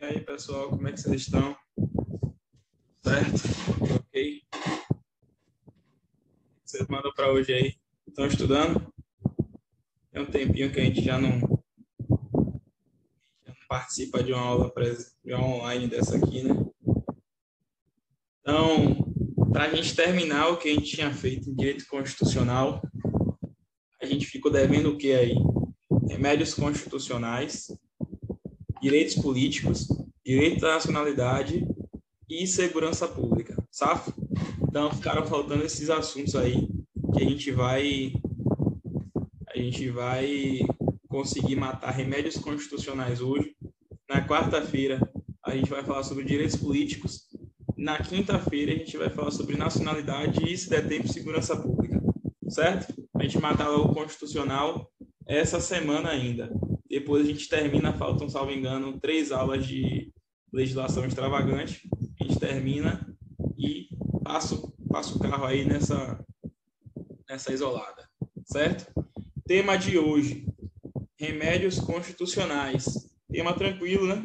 E aí, pessoal, como é que vocês estão? Certo? Ok? Vocês mandam para hoje aí? Estão estudando? Tem um tempinho que a gente já não, já não participa de uma aula de uma online dessa aqui, né? Então, para a gente terminar o que a gente tinha feito em direito constitucional, a gente ficou devendo o que aí? Remédios constitucionais, direitos políticos, direito da nacionalidade e segurança pública, sabe? Então ficaram faltando esses assuntos aí que a gente vai a gente vai conseguir matar remédios constitucionais hoje. Na quarta-feira a gente vai falar sobre direitos políticos. Na quinta-feira a gente vai falar sobre nacionalidade e, se der tempo, segurança pública, certo? A gente matar o constitucional essa semana ainda. Depois a gente termina, faltam, salvo engano, três aulas de legislação extravagante. A gente termina e passa o carro aí nessa, nessa isolada, certo? Tema de hoje: remédios constitucionais. Tema tranquilo, né?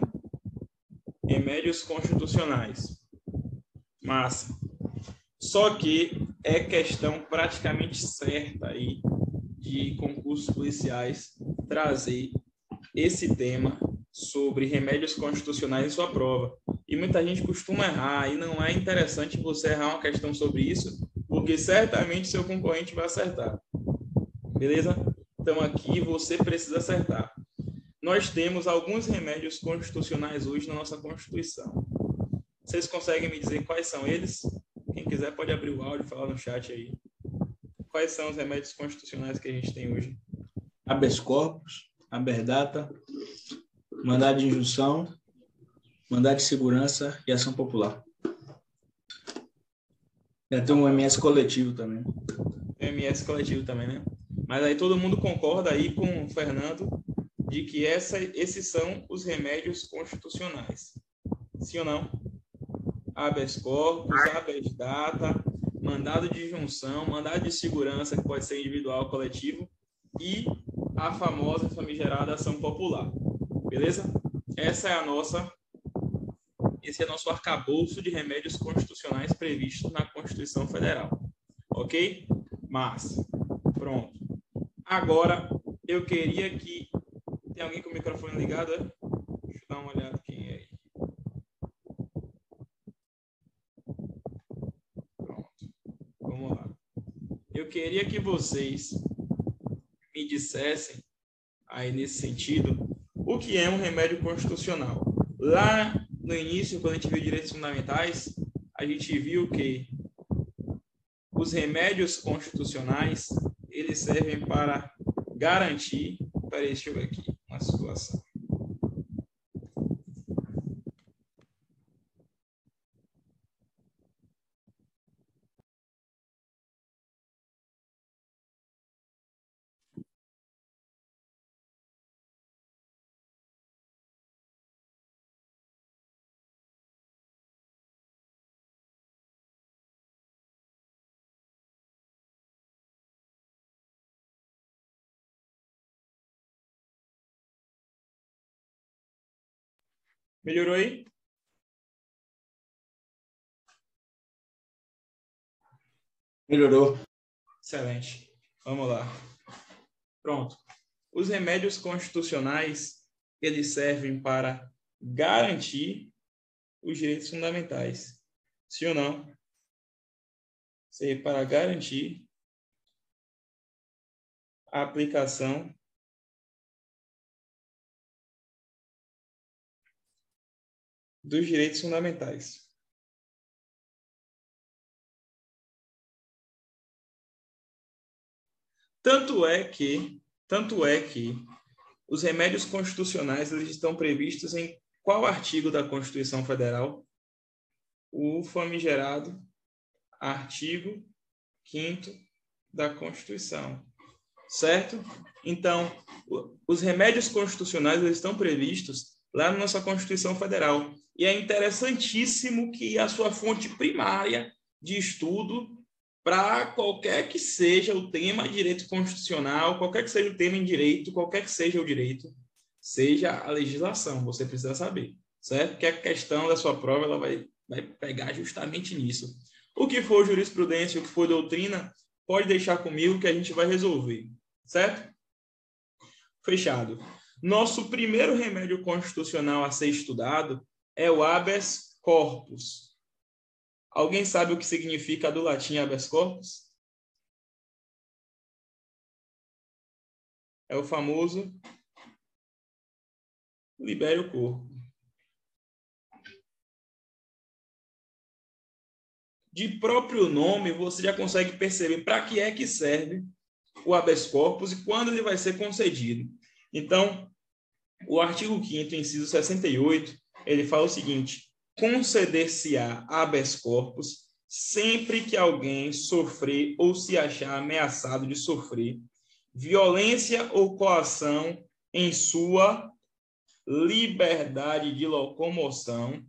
Remédios constitucionais. Massa. Só que é questão praticamente certa aí de concursos policiais trazer esse tema sobre remédios constitucionais em sua prova. E muita gente costuma errar, e não é interessante você errar uma questão sobre isso, porque certamente seu concorrente vai acertar. Beleza? Então aqui você precisa acertar. Nós temos alguns remédios constitucionais hoje na nossa Constituição. Vocês conseguem me dizer quais são eles? Quem quiser pode abrir o áudio e falar no chat aí. Quais são os remédios constitucionais que a gente tem hoje? Habeas corpus, Aberdata, mandado de injunção, mandado de segurança e ação popular. Já tem um MS coletivo também. MS coletivo também, né? Mas aí todo mundo concorda aí com o Fernando de que essa, esses são os remédios constitucionais. Sim ou não? Habeas corpus, habeas data, mandado de junção, mandado de segurança, que pode ser individual ou coletivo, e a famosa famigerada ação popular. Beleza? Essa é a nossa esse é nosso arcabouço de remédios constitucionais previsto na Constituição Federal. OK? Mas pronto. Agora eu queria que tem alguém com o microfone ligado, é? Deixa eu dar uma olhada quem é. Pronto. Vamos lá. Eu queria que vocês me dissessem, aí nesse sentido, o que é um remédio constitucional. Lá no início, quando a gente viu direitos fundamentais, a gente viu que os remédios constitucionais, eles servem para garantir, ver aqui uma situação. Melhorou aí? Melhorou. Excelente. Vamos lá. Pronto. Os remédios constitucionais, eles servem para garantir os direitos fundamentais. Sim ou não? Serve para garantir a aplicação dos direitos fundamentais. Tanto é que, tanto é que os remédios constitucionais eles estão previstos em qual artigo da Constituição Federal? O famigerado artigo 5 da Constituição. Certo? Então, os remédios constitucionais eles estão previstos lá na nossa Constituição Federal. E é interessantíssimo que a sua fonte primária de estudo para qualquer que seja o tema de direito constitucional, qualquer que seja o tema em direito, qualquer que seja o direito, seja a legislação, você precisa saber, certo? Porque a questão da sua prova ela vai, vai pegar justamente nisso. O que for jurisprudência, o que for doutrina, pode deixar comigo que a gente vai resolver, certo? Fechado. Nosso primeiro remédio constitucional a ser estudado é o habeas corpus. Alguém sabe o que significa do latim habeas corpus? É o famoso libere o corpo. De próprio nome, você já consegue perceber para que é que serve o habeas corpus e quando ele vai ser concedido. Então, o artigo 5 inciso 68, ele fala o seguinte: conceder-se-á habeas corpus sempre que alguém sofrer ou se achar ameaçado de sofrer violência ou coação em sua liberdade de locomoção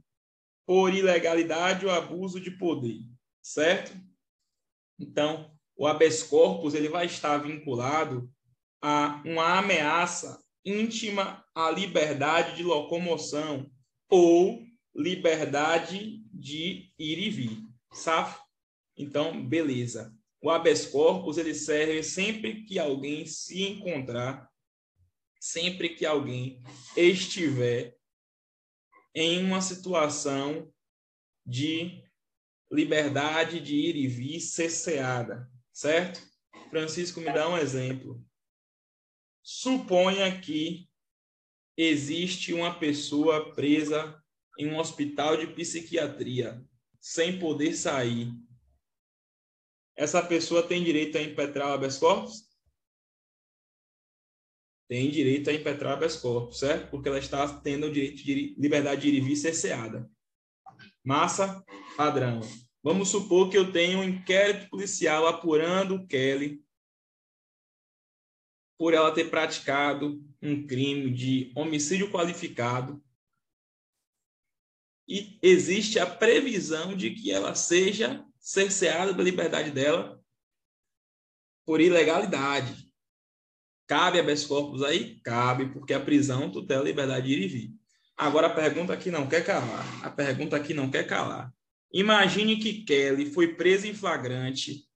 por ilegalidade ou abuso de poder, certo? Então, o habeas corpus ele vai estar vinculado a uma ameaça íntima à liberdade de locomoção ou liberdade de ir e vir, sabe? Então, beleza. O habeas corpus ele serve sempre que alguém se encontrar sempre que alguém estiver em uma situação de liberdade de ir e vir cesseada, certo? Francisco me dá um exemplo. Suponha que existe uma pessoa presa em um hospital de psiquiatria, sem poder sair. Essa pessoa tem direito a impetrar habeas corpus? tem direito a impetrar habeas corpus, certo? Porque ela está tendo o direito de liberdade de ir e vir cerceada. Massa padrão. Vamos supor que eu tenho um inquérito policial apurando o Kelly por ela ter praticado um crime de homicídio qualificado e existe a previsão de que ela seja cerceada da liberdade dela por ilegalidade. Cabe habeas corpus aí? Cabe, porque a prisão tutela a liberdade de ir e vir. Agora a pergunta aqui não quer calar. A pergunta aqui não quer calar. Imagine que Kelly foi presa em flagrante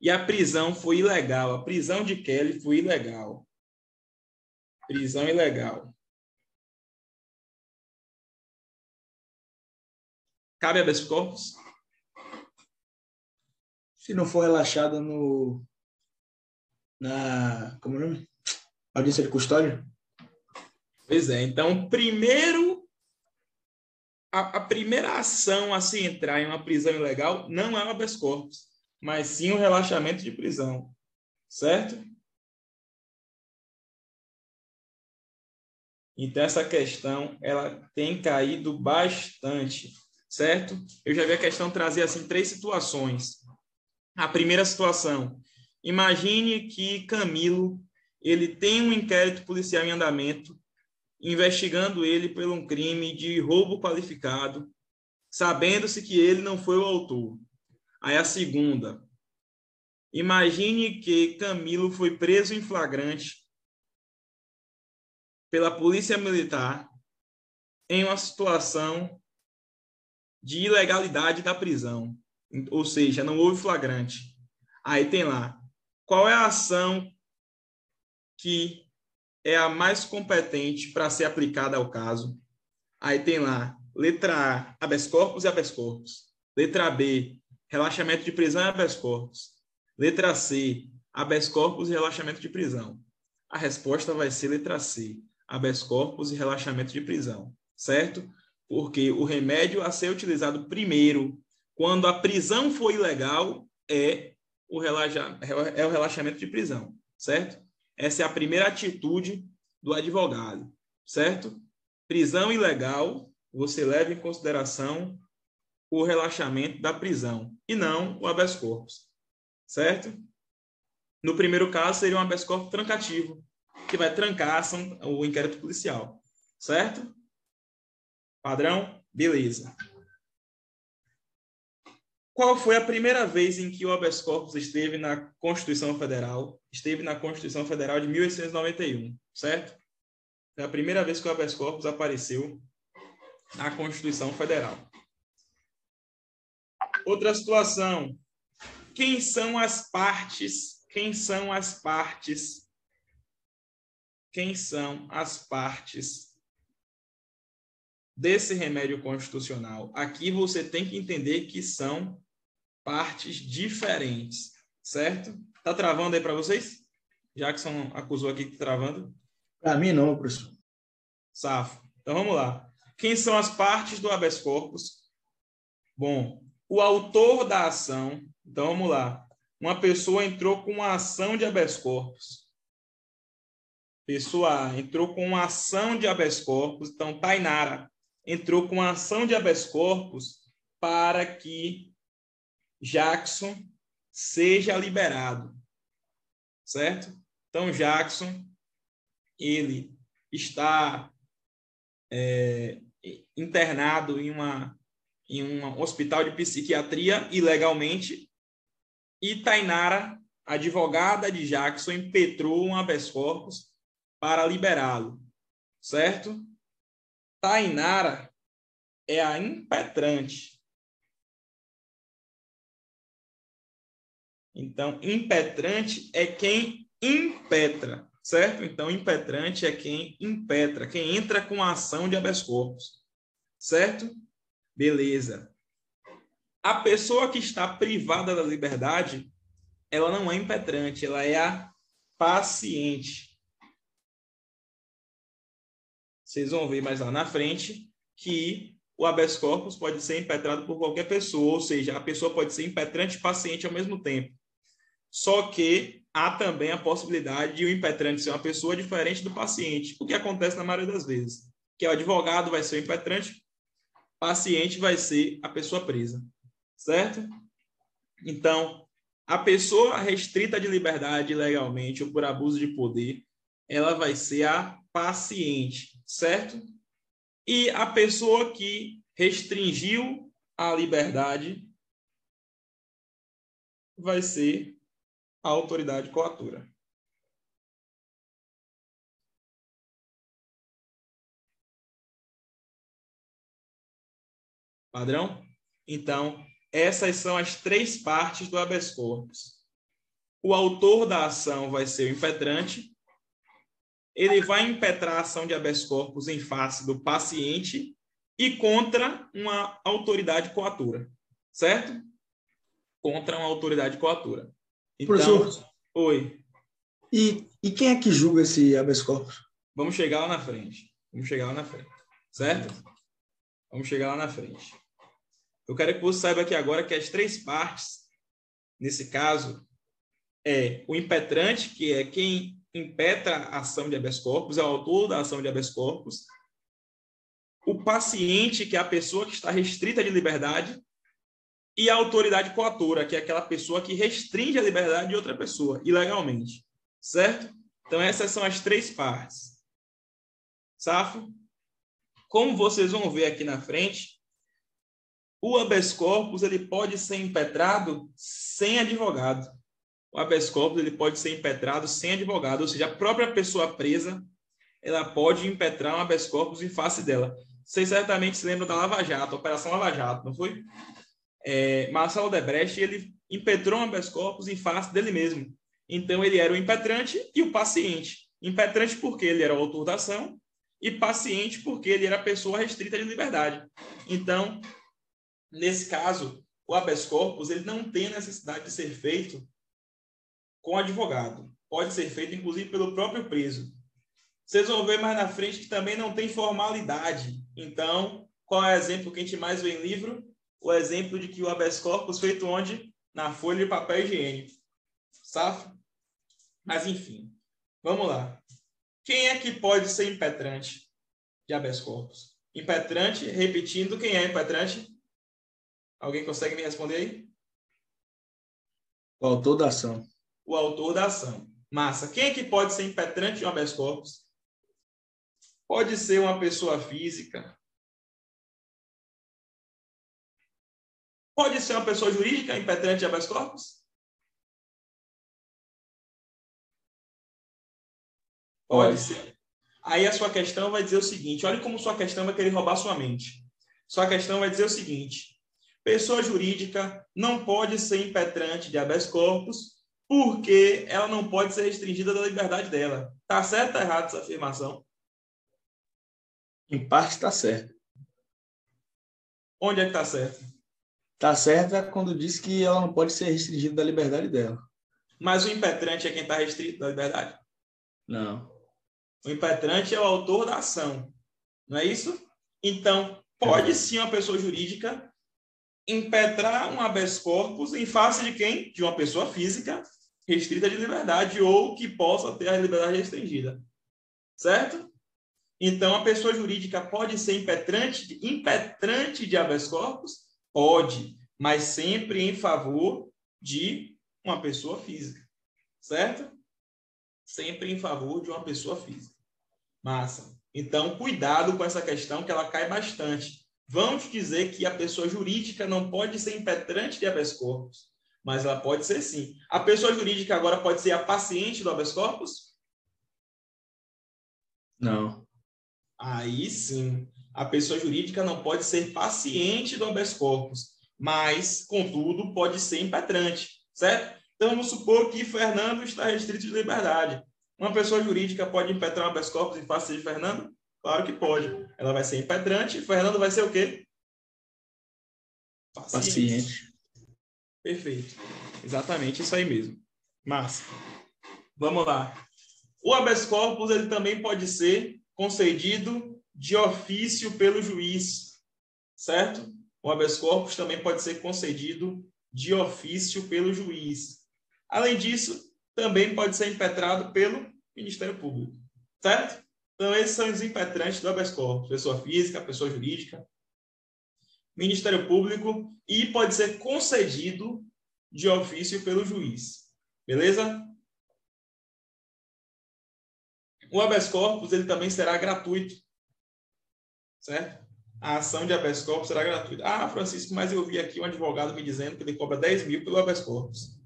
e a prisão foi ilegal. A prisão de Kelly foi ilegal. Prisão ilegal. Cabe habeas corpus? Se não for relaxada no na como é o nome? Audiência de custódia? Pois é. Então, primeiro, a, primeira ação a se entrar em uma prisão ilegal não é o habeas corpus, mas sim o relaxamento de prisão. Certo? Então, essa questão ela tem caído bastante, certo? Eu já vi a questão trazer assim três situações. A primeira situação, imagine que Camilo ele tem um inquérito policial em andamento investigando ele por um crime de roubo qualificado, sabendo-se que ele não foi o autor. Aí a segunda. Imagine que Camilo foi preso em flagrante pela polícia militar em uma situação de ilegalidade da prisão, ou seja, não houve flagrante. Aí tem lá, qual é a ação que é a mais competente para ser aplicada ao caso. Aí tem lá, letra A, habeas corpus e habeas corpus. Letra B, relaxamento de prisão e habeas corpus. Letra C, habeas corpus e relaxamento de prisão. A resposta vai ser letra C, habeas corpus e relaxamento de prisão, certo? Porque o remédio a ser utilizado primeiro, quando a prisão for ilegal, é o, relaxa, é o relaxamento de prisão, certo? Essa é a primeira atitude do advogado, certo? Prisão ilegal, você leva em consideração o relaxamento da prisão e não o habeas corpus, certo? No primeiro caso, seria um habeas corpus trancativo, que vai trancar o inquérito policial, certo? Padrão? Beleza. Qual foi a primeira vez em que o habeas corpus esteve na Constituição Federal? Esteve na Constituição Federal de 1891, certo? Foi a primeira vez que o habeas corpus apareceu na Constituição Federal. Outra situação. Quem são as partes? Quem são as partes? Quem são as partes desse remédio constitucional? Aqui você tem que entender que são partes diferentes, certo? Tá travando aí para vocês? Jackson acusou aqui que tá travando. Para mim não, professor. Safo. Então vamos lá. Quem são as partes do habeas corpus? Bom, o autor da ação. Então vamos lá. Uma pessoa entrou com uma ação de habeas corpus. Pessoa A entrou com uma ação de habeas corpus. Então Tainara entrou com uma ação de habeas corpus para que Jackson seja liberado. Certo? Então Jackson ele está é, internado em, uma, em um hospital de psiquiatria ilegalmente e Tainara, advogada de Jackson, impetrou um habeas corpus para liberá-lo, certo? Tainara é a impetrante. Então, impetrante é quem impetra certo? Então, impetrante é quem impetra, quem entra com a ação de habeas corpus, certo? Beleza. A pessoa que está privada da liberdade, ela não é impetrante, ela é a paciente. Vocês vão ver mais lá na frente que o habeas corpus pode ser impetrado por qualquer pessoa, ou seja, a pessoa pode ser impetrante e paciente ao mesmo tempo. Só que há também a possibilidade de o impetrante ser uma pessoa diferente do paciente, o que acontece na maioria das vezes, que o advogado vai ser o impetrante, paciente vai ser a pessoa presa, certo? Então, a pessoa restrita de liberdade legalmente ou por abuso de poder, ela vai ser a paciente, certo? E a pessoa que restringiu a liberdade vai ser a autoridade coatora. Padrão? Então, essas são as três partes do habeas corpus. O autor da ação vai ser o impetrante. Ele vai impetrar a ação de habeas corpus em face do paciente e contra uma autoridade coatora, certo? Contra uma autoridade coatora. Então, Professor, oi. E, e quem é que julga esse habeas corpus? Vamos chegar lá na frente. Vamos chegar lá na frente. Certo? Vamos chegar lá na frente. Eu quero que você saiba aqui agora que as três partes, nesse caso, é o impetrante, que é quem impetra a ação de habeas corpus, é o autor da ação de habeas corpus, o paciente, que é a pessoa que está restrita de liberdade, e a autoridade coatora, que é aquela pessoa que restringe a liberdade de outra pessoa ilegalmente, certo? Então essas são as três partes. Safo? Como vocês vão ver aqui na frente, o habeas corpus ele pode ser impetrado sem advogado. O habeas corpus ele pode ser impetrado sem advogado, ou seja, a própria pessoa presa ela pode impetrar um habeas corpus em face dela. Vocês certamente se lembram da Lava Jato, Operação Lava Jato, não foi? é, Marcelo Debrecht ele impetrou um habeas corpus em face dele mesmo. Então, ele era o impetrante e o paciente. Impetrante porque ele era o autor da ação e paciente porque ele era pessoa restrita de liberdade. Então, nesse caso, o habeas corpus ele não tem necessidade de ser feito com advogado. Pode ser feito, inclusive, pelo próprio preso. Vocês vão ver mais na frente que também não tem formalidade. Então, qual é o exemplo que a gente mais vê em livro? o exemplo de que o habeas corpus feito onde? Na folha de papel higiênico. Safo? Mas, enfim. Vamos lá. Quem é que pode ser impetrante de habeas corpus? Impetrante, repetindo, quem é impetrante? Alguém consegue me responder aí? O autor da ação. O autor da ação. Massa. Quem é que pode ser impetrante de habeas corpus? Pode ser uma pessoa física, Pode ser uma pessoa jurídica impetrante de habeas corpus? Pode ser. Aí a sua questão vai dizer o seguinte: olha como sua questão vai querer roubar sua mente. Sua questão vai dizer o seguinte: pessoa jurídica não pode ser impetrante de habeas corpus porque ela não pode ser restringida da liberdade dela. Tá certo ou errado essa afirmação? Em parte está certo. Onde é que está certo? Está certo é quando diz que ela não pode ser restringida da liberdade dela. Mas o impetrante é quem está restrito da liberdade? Não. O impetrante é o autor da ação. Não é isso? Então, pode sim uma pessoa jurídica impetrar um habeas corpus em face de quem? De uma pessoa física restrita de liberdade ou que possa ter a liberdade restringida. Certo? Então, a pessoa jurídica pode ser impetrante, impetrante de habeas corpus? Pode, mas sempre em favor de uma pessoa física. Certo? Sempre em favor de uma pessoa física. Massa. Então, cuidado com essa questão que ela cai bastante. Vamos dizer que a pessoa jurídica não pode ser impetrante de habeas corpus, mas ela pode ser sim. A pessoa jurídica agora pode ser a paciente do habeas corpus? Não. Aí sim, a pessoa jurídica não pode ser paciente do habeas corpus, mas, contudo, pode ser impetrante, certo? Então, vamos supor que Fernando está restrito de liberdade. Uma pessoa jurídica pode impetrar um habeas corpus em face de Fernando? Claro que pode. Ela vai ser impetrante e Fernando vai ser o quê? Paciente. Paciente. Perfeito. Exatamente isso aí mesmo. Massa. Vamos lá. O habeas corpus ele também pode ser concedido de ofício pelo juiz, certo? O habeas corpus também pode ser concedido de ofício pelo juiz. Além disso, também pode ser impetrado pelo Ministério Público, certo? Então, esses são os impetrantes do habeas corpus, pessoa física, pessoa jurídica, Ministério Público e pode ser concedido de ofício pelo juiz. Beleza? O habeas corpus ele também será gratuito. Certo? A ação de habeas corpus será gratuita. Ah, Francisco, mas eu vi aqui um advogado me dizendo que ele cobra 10 mil pelo habeas corpus.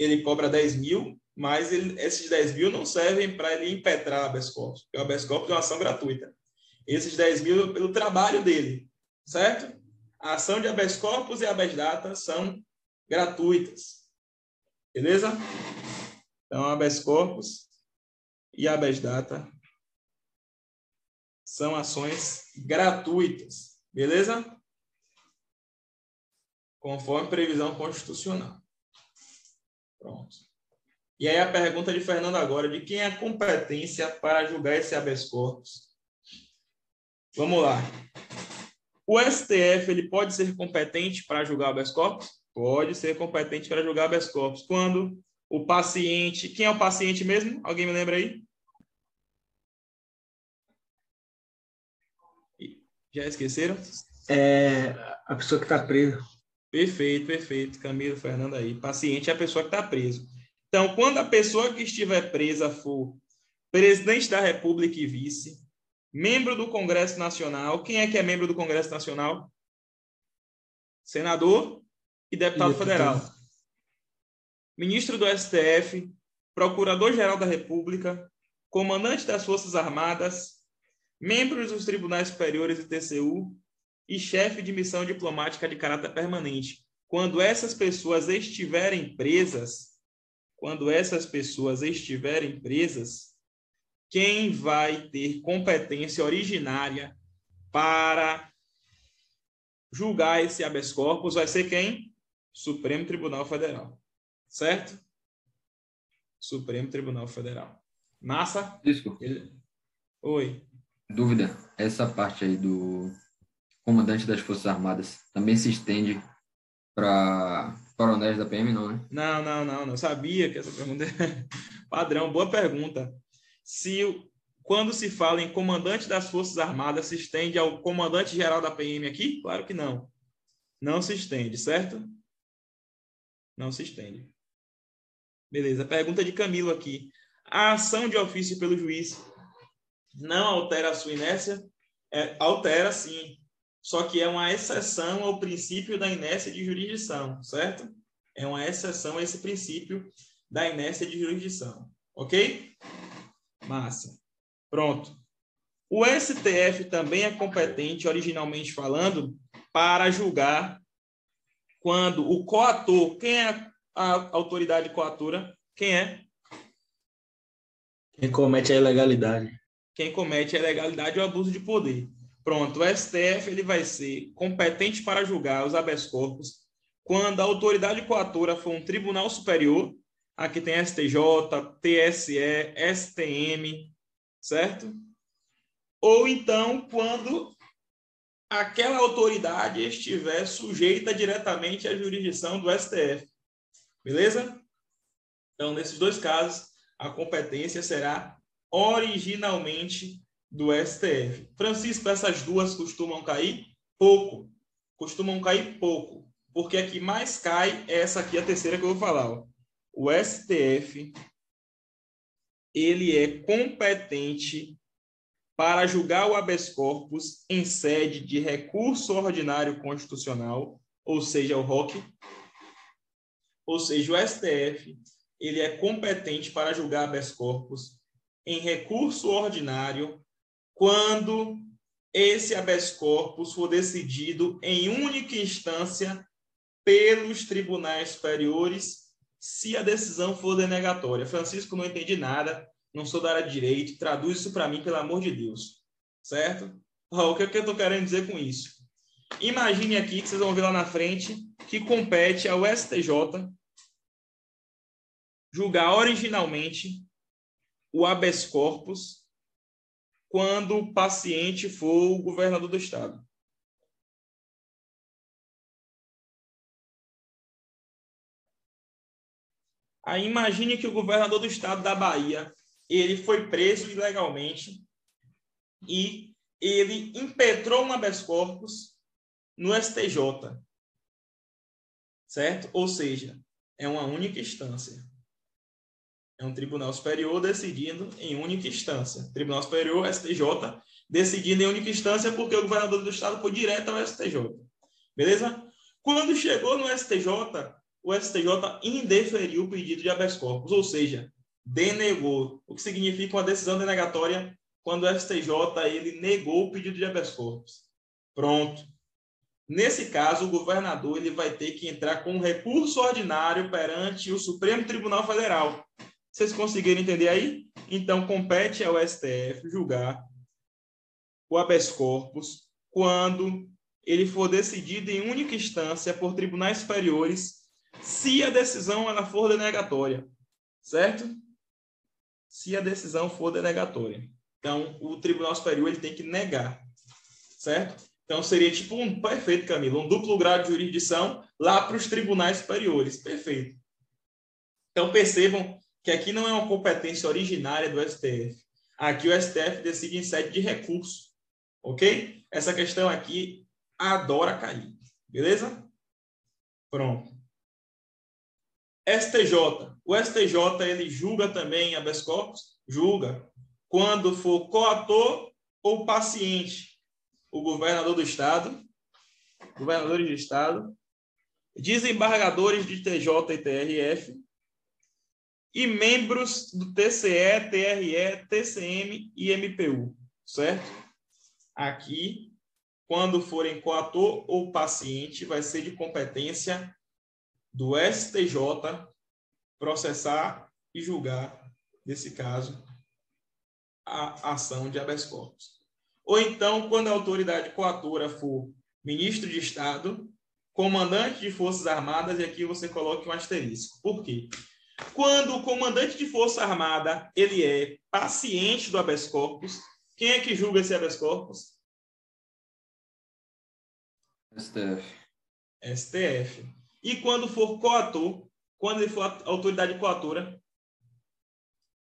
Ele cobra 10 mil, mas ele, esses 10 mil não servem para ele impetrar habeas corpus, porque o habeas é uma ação gratuita. Esses 10 mil pelo trabalho dele, certo? A ação de habeas corpus e habeas data são gratuitas. Beleza? Então, habeas corpus e habeas data são ações gratuitas, beleza? Conforme previsão constitucional. Pronto. E aí a pergunta de Fernando agora, de quem é a competência para julgar esse habeas corpus? Vamos lá. O STF ele pode ser competente para julgar habeas corpus? Pode ser competente para julgar habeas corpus. Quando o paciente. Quem é o paciente mesmo? Alguém me lembra aí? Já esqueceram? É a pessoa que está presa. Perfeito, perfeito. Camilo, Fernando aí. Paciente é a pessoa que está preso. Então, quando a pessoa que estiver presa for presidente da República e vice, membro do Congresso Nacional, quem é que é membro do Congresso Nacional? Senador e deputado, e deputado. federal ministro do STF, procurador-geral da República, comandante das Forças Armadas, membros dos tribunais superiores e TCU e chefe de missão diplomática de caráter permanente. Quando essas pessoas estiverem presas, quando essas pessoas estiverem presas, quem vai ter competência originária para julgar esse habeas corpus vai ser quem? Supremo Tribunal Federal certo? Supremo Tribunal Federal. Massa? Desculpa. Ele... Oi. Dúvida. Essa parte aí do comandante das Forças Armadas também se estende para coronéis da PM, não, né? Não, não, não. Não sabia que essa pergunta é padrão. Boa pergunta. Se quando se fala em comandante das Forças Armadas, se estende ao comandante geral da PM aqui? Claro que não. Não se estende, certo? Não se estende. Beleza. Pergunta de Camilo aqui. A ação de ofício pelo juiz não altera a sua inércia? É, altera, sim. Só que é uma exceção ao princípio da inércia de jurisdição, certo? É uma exceção a esse princípio da inércia de jurisdição. Ok? Massa. Pronto. O STF também é competente, originalmente falando, para julgar quando o coator, quem é a autoridade coatora? Quem é? Quem comete a ilegalidade. Quem comete a ilegalidade ou abuso de poder. Pronto, o STF ele vai ser competente para julgar os habeas corpus quando a autoridade coatora for um tribunal superior, aqui tem STJ, TSE, STM, certo? Ou então quando aquela autoridade estiver sujeita diretamente à jurisdição do STF. Beleza? Então, nesses dois casos, a competência será originalmente do STF. Francisco, essas duas costumam cair pouco. Costumam cair pouco. Porque a que mais cai é essa aqui, a terceira que eu vou falar. Ó. O STF ele é competente para julgar o habeas corpus em sede de recurso ordinário constitucional, ou seja, o ROC. Ou seja, o STF ele é competente para julgar habeas corpus em recurso ordinário quando esse habeas corpus for decidido em única instância pelos tribunais superiores, se a decisão for denegatória. Francisco, não entendi nada, não sou da área de direito, traduz isso para mim, pelo amor de Deus. Certo? o que, é que eu estou querendo dizer com isso? Imagine aqui que vocês vão ver lá na frente que compete ao STJ julgar originalmente o habeas corpus quando o paciente for o governador do estado. Aí imagine que o governador do estado da Bahia, ele foi preso ilegalmente e ele impetrou um habeas corpus no STJ. Certo? Ou seja, é uma única instância. É um tribunal superior decidindo em única instância. Tribunal Superior, STJ, decidindo em única instância porque o governador do estado foi direto ao STJ. Beleza? Quando chegou no STJ, o STJ indeferiu o pedido de habeas corpus, ou seja, denegou, o que significa uma decisão denegatória quando o STJ ele negou o pedido de habeas corpus. Pronto. Nesse caso, o governador ele vai ter que entrar com um recurso ordinário perante o Supremo Tribunal Federal, vocês conseguiram entender aí? Então, compete ao STF julgar o habeas corpus quando ele for decidido em única instância por tribunais superiores, se a decisão ela for denegatória, certo? Se a decisão for denegatória. Então, o tribunal superior ele tem que negar, certo? Então, seria tipo um perfeito, Camilo, um duplo grau de jurisdição lá para os tribunais superiores. Perfeito. Então, percebam que aqui não é uma competência originária do STF. Aqui o STF decide em sede de recurso. Ok? Essa questão aqui adora cair. Beleza? Pronto. STJ. O STJ ele julga também habeas corpus? Julga. Quando for coator ou paciente. O governador do estado, governadores de estado, desembargadores de TJ e TRF, e membros do TCE, TRE, TCM e MPU, certo? Aqui, quando forem coator ou paciente, vai ser de competência do STJ processar e julgar, nesse caso, a ação de habeas corpus. Ou então, quando a autoridade coatora for ministro de Estado, comandante de Forças Armadas, e aqui você coloca um asterisco. Por quê? Quando o comandante de força armada ele é paciente do habeas corpus, quem é que julga esse habeas corpus? STF. STF. E quando for coator, quando ele for autoridade coatora?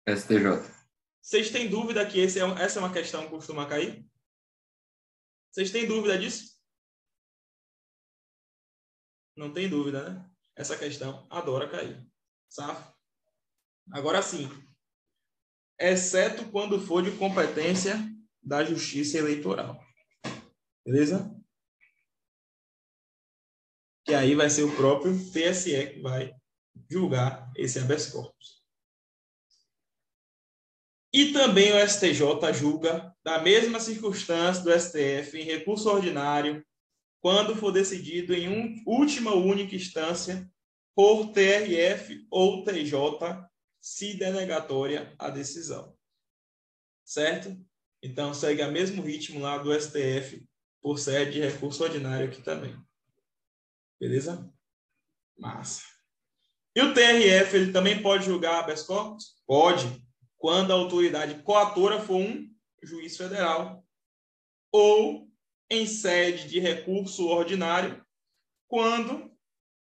STJ. Vocês têm dúvida que esse é, essa é uma questão que costuma cair? Vocês têm dúvida disso? Não tem dúvida, né? Essa questão adora cair. Safo. Agora sim, exceto quando for de competência da Justiça Eleitoral. Beleza? Que aí vai ser o próprio TSE que vai julgar esse habeas corpus. E também o STJ julga da mesma circunstância do STF em recurso ordinário, quando for decidido em um, última única instância por TRF ou TJ, se denegatória a decisão. Certo? Então, segue o mesmo ritmo lá do STF por sede de recurso ordinário aqui também. Beleza? Massa. E o TRF, ele também pode julgar habeas corpus? Pode quando a autoridade coatora for um juiz federal, ou em sede de recurso ordinário, quando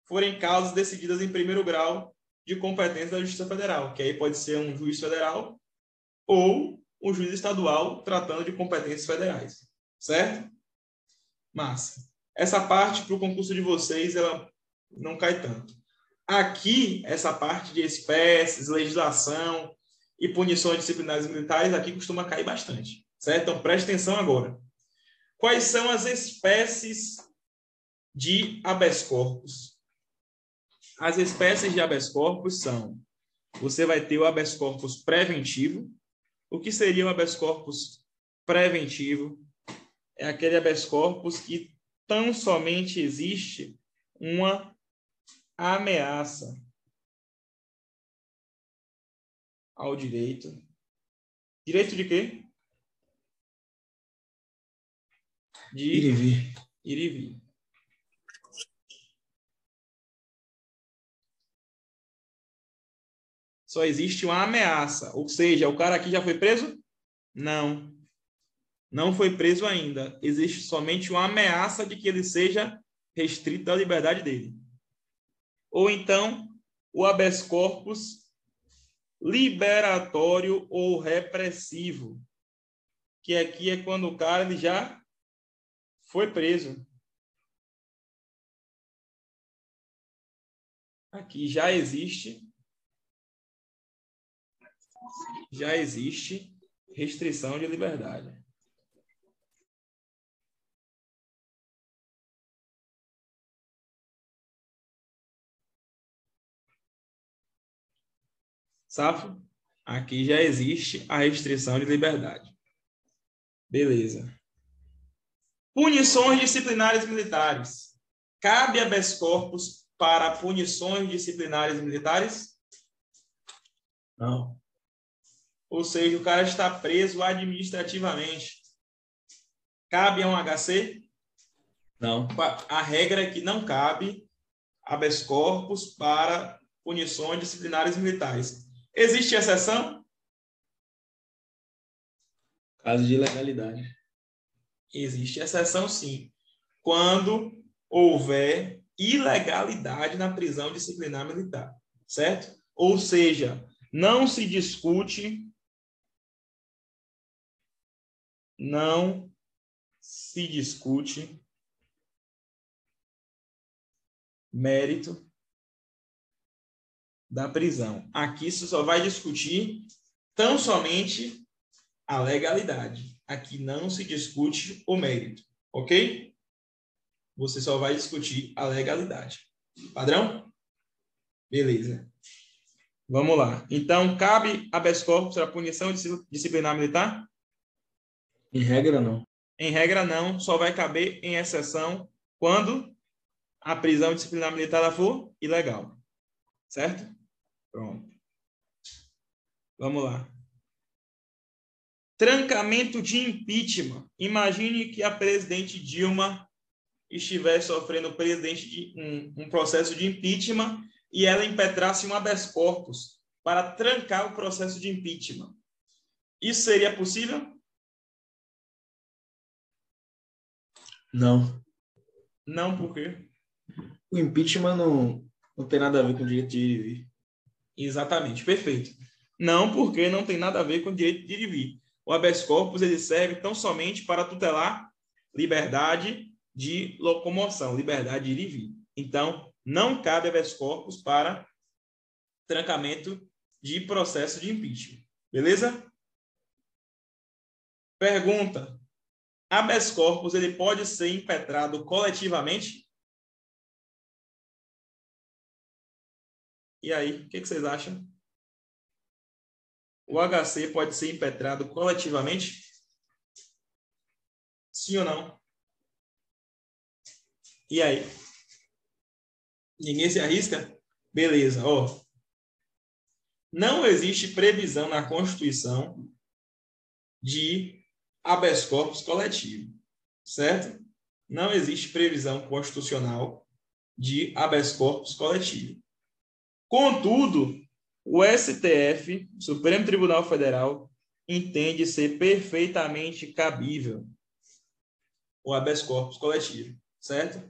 forem causas decididas em primeiro grau de competência da Justiça Federal, que aí pode ser um juiz federal ou um juiz estadual tratando de competências federais, certo? Massa. Essa parte para o concurso de vocês ela não cai tanto. Aqui essa parte de espécies, legislação, e punições disciplinares militares aqui costuma cair bastante, certo? Então preste atenção agora. Quais são as espécies de habeas corpus? As espécies de habeas corpus são: você vai ter o habeas corpus preventivo. O que seria o habeas corpus preventivo? É aquele habeas corpus que tão somente existe uma ameaça ao direito. Direito de quê? De ir e vir. Ir e vir. Só existe uma ameaça. Ou seja, o cara aqui já foi preso? Não. Não foi preso ainda. Existe somente uma ameaça de que ele seja restrito da liberdade dele. Ou então, o habeas corpus liberatório ou repressivo, que aqui é quando o cara ele já foi preso. Aqui já existe já existe restrição de liberdade. Safo? Aqui já existe a restrição de liberdade. Beleza. Punições disciplinares militares. Cabe habeas corpus para punições disciplinares militares? Não. Ou seja, o cara está preso administrativamente. Cabe a um HC? Não. A regra é que não cabe habeas corpus para punições disciplinares militares. Existe exceção? Caso de ilegalidade. Existe exceção, sim. Quando houver ilegalidade na prisão disciplinar militar, certo? Ou seja, não se discute, não se discute mérito da prisão. Aqui você só vai discutir tão somente a legalidade. Aqui não se discute o mérito, ok? Você só vai discutir a legalidade. Padrão? Beleza. Vamos lá. Então, cabe habeas corpus para punição disciplinar militar? Em regra, não. Em regra, não. Só vai caber em exceção quando a prisão disciplinar militar for ilegal. Certo? Pronto. Vamos lá. Trancamento de impeachment. Imagine que a presidente Dilma estivesse sofrendo presidente de um, um processo de impeachment e ela impetrasse um habeas corpus para trancar o processo de impeachment. Isso seria possível? Não. Não, por quê? O impeachment não, não tem nada a ver com o direito de ir e vir. Exatamente, perfeito. Não porque não tem nada a ver com o direito de ir e vir. O habeas corpus ele serve tão somente para tutelar liberdade de locomoção, liberdade de ir e vir. Então, não cabe habeas corpus para trancamento de processo de impeachment. Beleza? Pergunta: habeas corpus ele pode ser impetrado coletivamente? E aí, o que, que vocês acham? o HC pode ser impetrado coletivamente? Sim ou não? E aí? Ninguém se arrisca? Beleza, ó. Não existe previsão na Constituição de habeas corpus coletivo, certo? Não existe previsão constitucional de habeas corpus coletivo. Contudo, o STF, Supremo Tribunal Federal, entende ser perfeitamente cabível o habeas corpus coletivo, certo?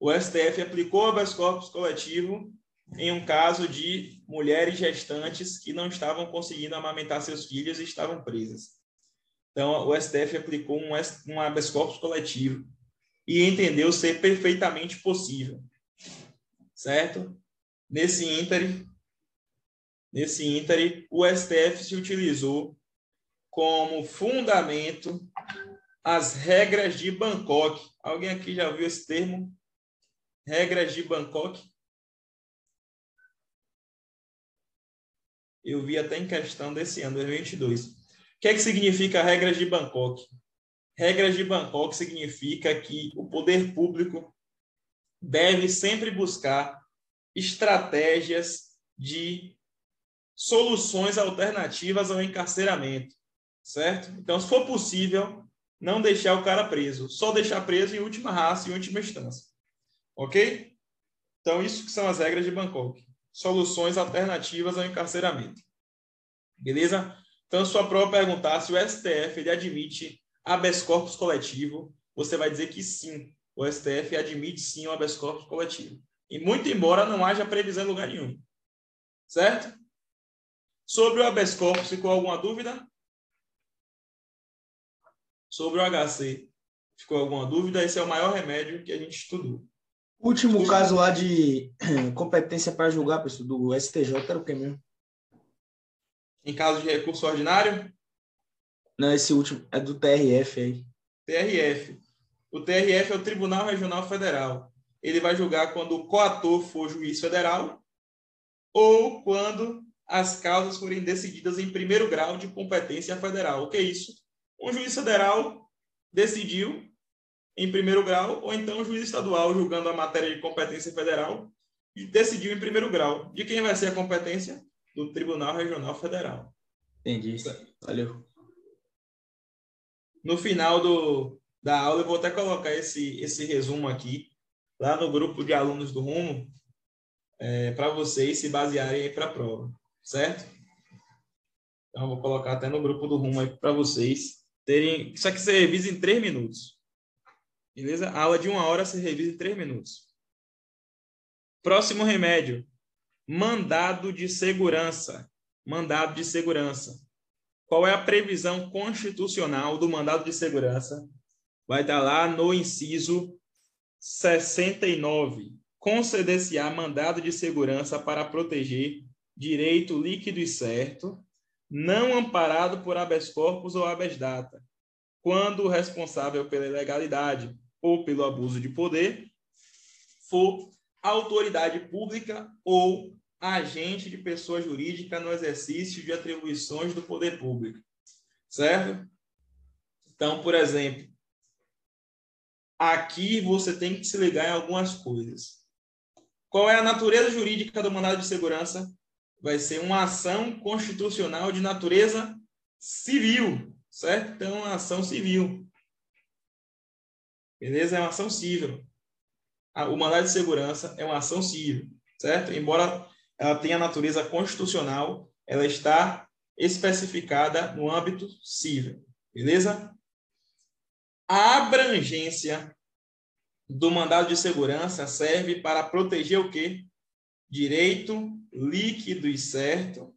O STF aplicou o habeas corpus coletivo em um caso de mulheres gestantes que não estavam conseguindo amamentar seus filhos e estavam presas. Então, o STF aplicou um, um habeas corpus coletivo e entendeu ser perfeitamente possível, certo? Nesse ínterim, nesse ínterim, o STF se utilizou como fundamento as regras de Bangkok. Alguém aqui já viu esse termo? Regras de Bangkok? Eu vi até em questão desse ano, 2022. Que é que significa regras de Bangkok? Regras de Bangkok significa que o poder público deve sempre buscar estratégias de soluções alternativas ao encarceramento, certo? Então, se for possível, não deixar o cara preso, só deixar preso em última raça e última instância. Ok? Então, isso que são as regras de Bangkok. Soluções alternativas ao encarceramento. Beleza? Então, sua prova perguntar se o STF ele admite habeas corpus coletivo, você vai dizer que sim, o STF admite sim o habeas corpus coletivo. E muito embora não haja previsão em lugar nenhum. Certo? Sobre o habeas corpus, ficou alguma dúvida? Sobre o HC, ficou alguma dúvida? Esse é o maior remédio que a gente estudou. Último caso lá de competência para julgar, pessoal, do STJ era o que mesmo? Em caso de recurso ordinário? Não, esse último é do TRF aí. TRF. O TRF é o Tribunal Regional Federal. Ele vai julgar quando o coator for juiz federal ou quando as causas forem decididas em primeiro grau de competência federal. O que é isso? Um juiz federal decidiu em primeiro grau, ou então o juiz estadual, julgando a matéria de competência federal, decidiu em primeiro grau. De quem vai ser a competência? Do Tribunal Regional Federal. Entendi. Valeu. No final do, da aula, eu vou até colocar esse, esse resumo aqui, lá no grupo de alunos do Rumo, é, para vocês se basearem para a prova, certo? Então, eu vou colocar até no grupo do Rumo aí para vocês terem. Isso aqui você revisa em três minutos. Beleza? A aula de uma hora você revisa em três minutos. Próximo remédio: mandado de segurança. Mandado de segurança. Qual é a previsão constitucional do mandado de segurança? Vai estar lá no inciso 69. Conceder-se-á mandado de segurança para proteger direito líquido e certo, não amparado por habeas corpus ou habeas data, quando o responsável pela ilegalidade ou pelo abuso de poder for autoridade pública ou agente de pessoa jurídica no exercício de atribuições do poder público. Certo? Então, por exemplo, aqui você tem que se ligar em algumas coisas. Qual é a natureza jurídica do mandado de segurança? Vai ser uma ação constitucional de natureza civil, certo? Então, uma ação civil. Beleza? É uma ação civil. O mandado de segurança é uma ação civil, certo? Embora ela tenha natureza constitucional, ela está especificada no âmbito civil. Beleza? A abrangência do mandado de segurança serve para proteger o quê? Direito líquido e certo.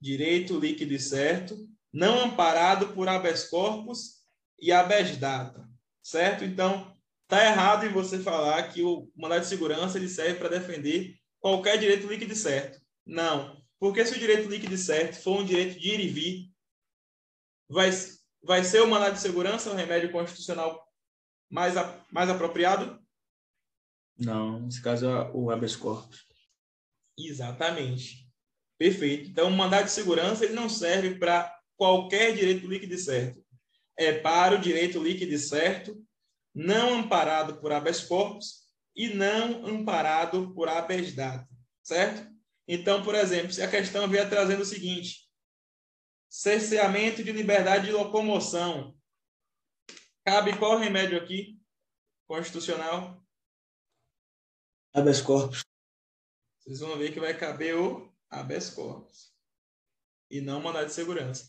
Direito líquido e certo, não amparado por habeas corpus e habeas data certo? Então, tá errado em você falar que o mandado de segurança ele serve para defender qualquer direito líquido e certo. Não. Porque se o direito líquido e certo for um direito de ir e vir, vai, vai ser o mandado de segurança o remédio constitucional mais, a, mais apropriado? Não, nesse caso é o habeas corpus. Exatamente. Perfeito. Então, o mandado de segurança ele não serve para qualquer direito líquido e certo. É para o direito líquido e certo, não amparado por habeas corpus e não amparado por habeas data, certo? Então, por exemplo, se a questão vier trazendo o seguinte: cerceamento de liberdade de locomoção. Cabe qual remédio aqui? Constitucional? Habeas corpus. Vocês vão ver que vai caber o habeas corpus e não mandado de segurança.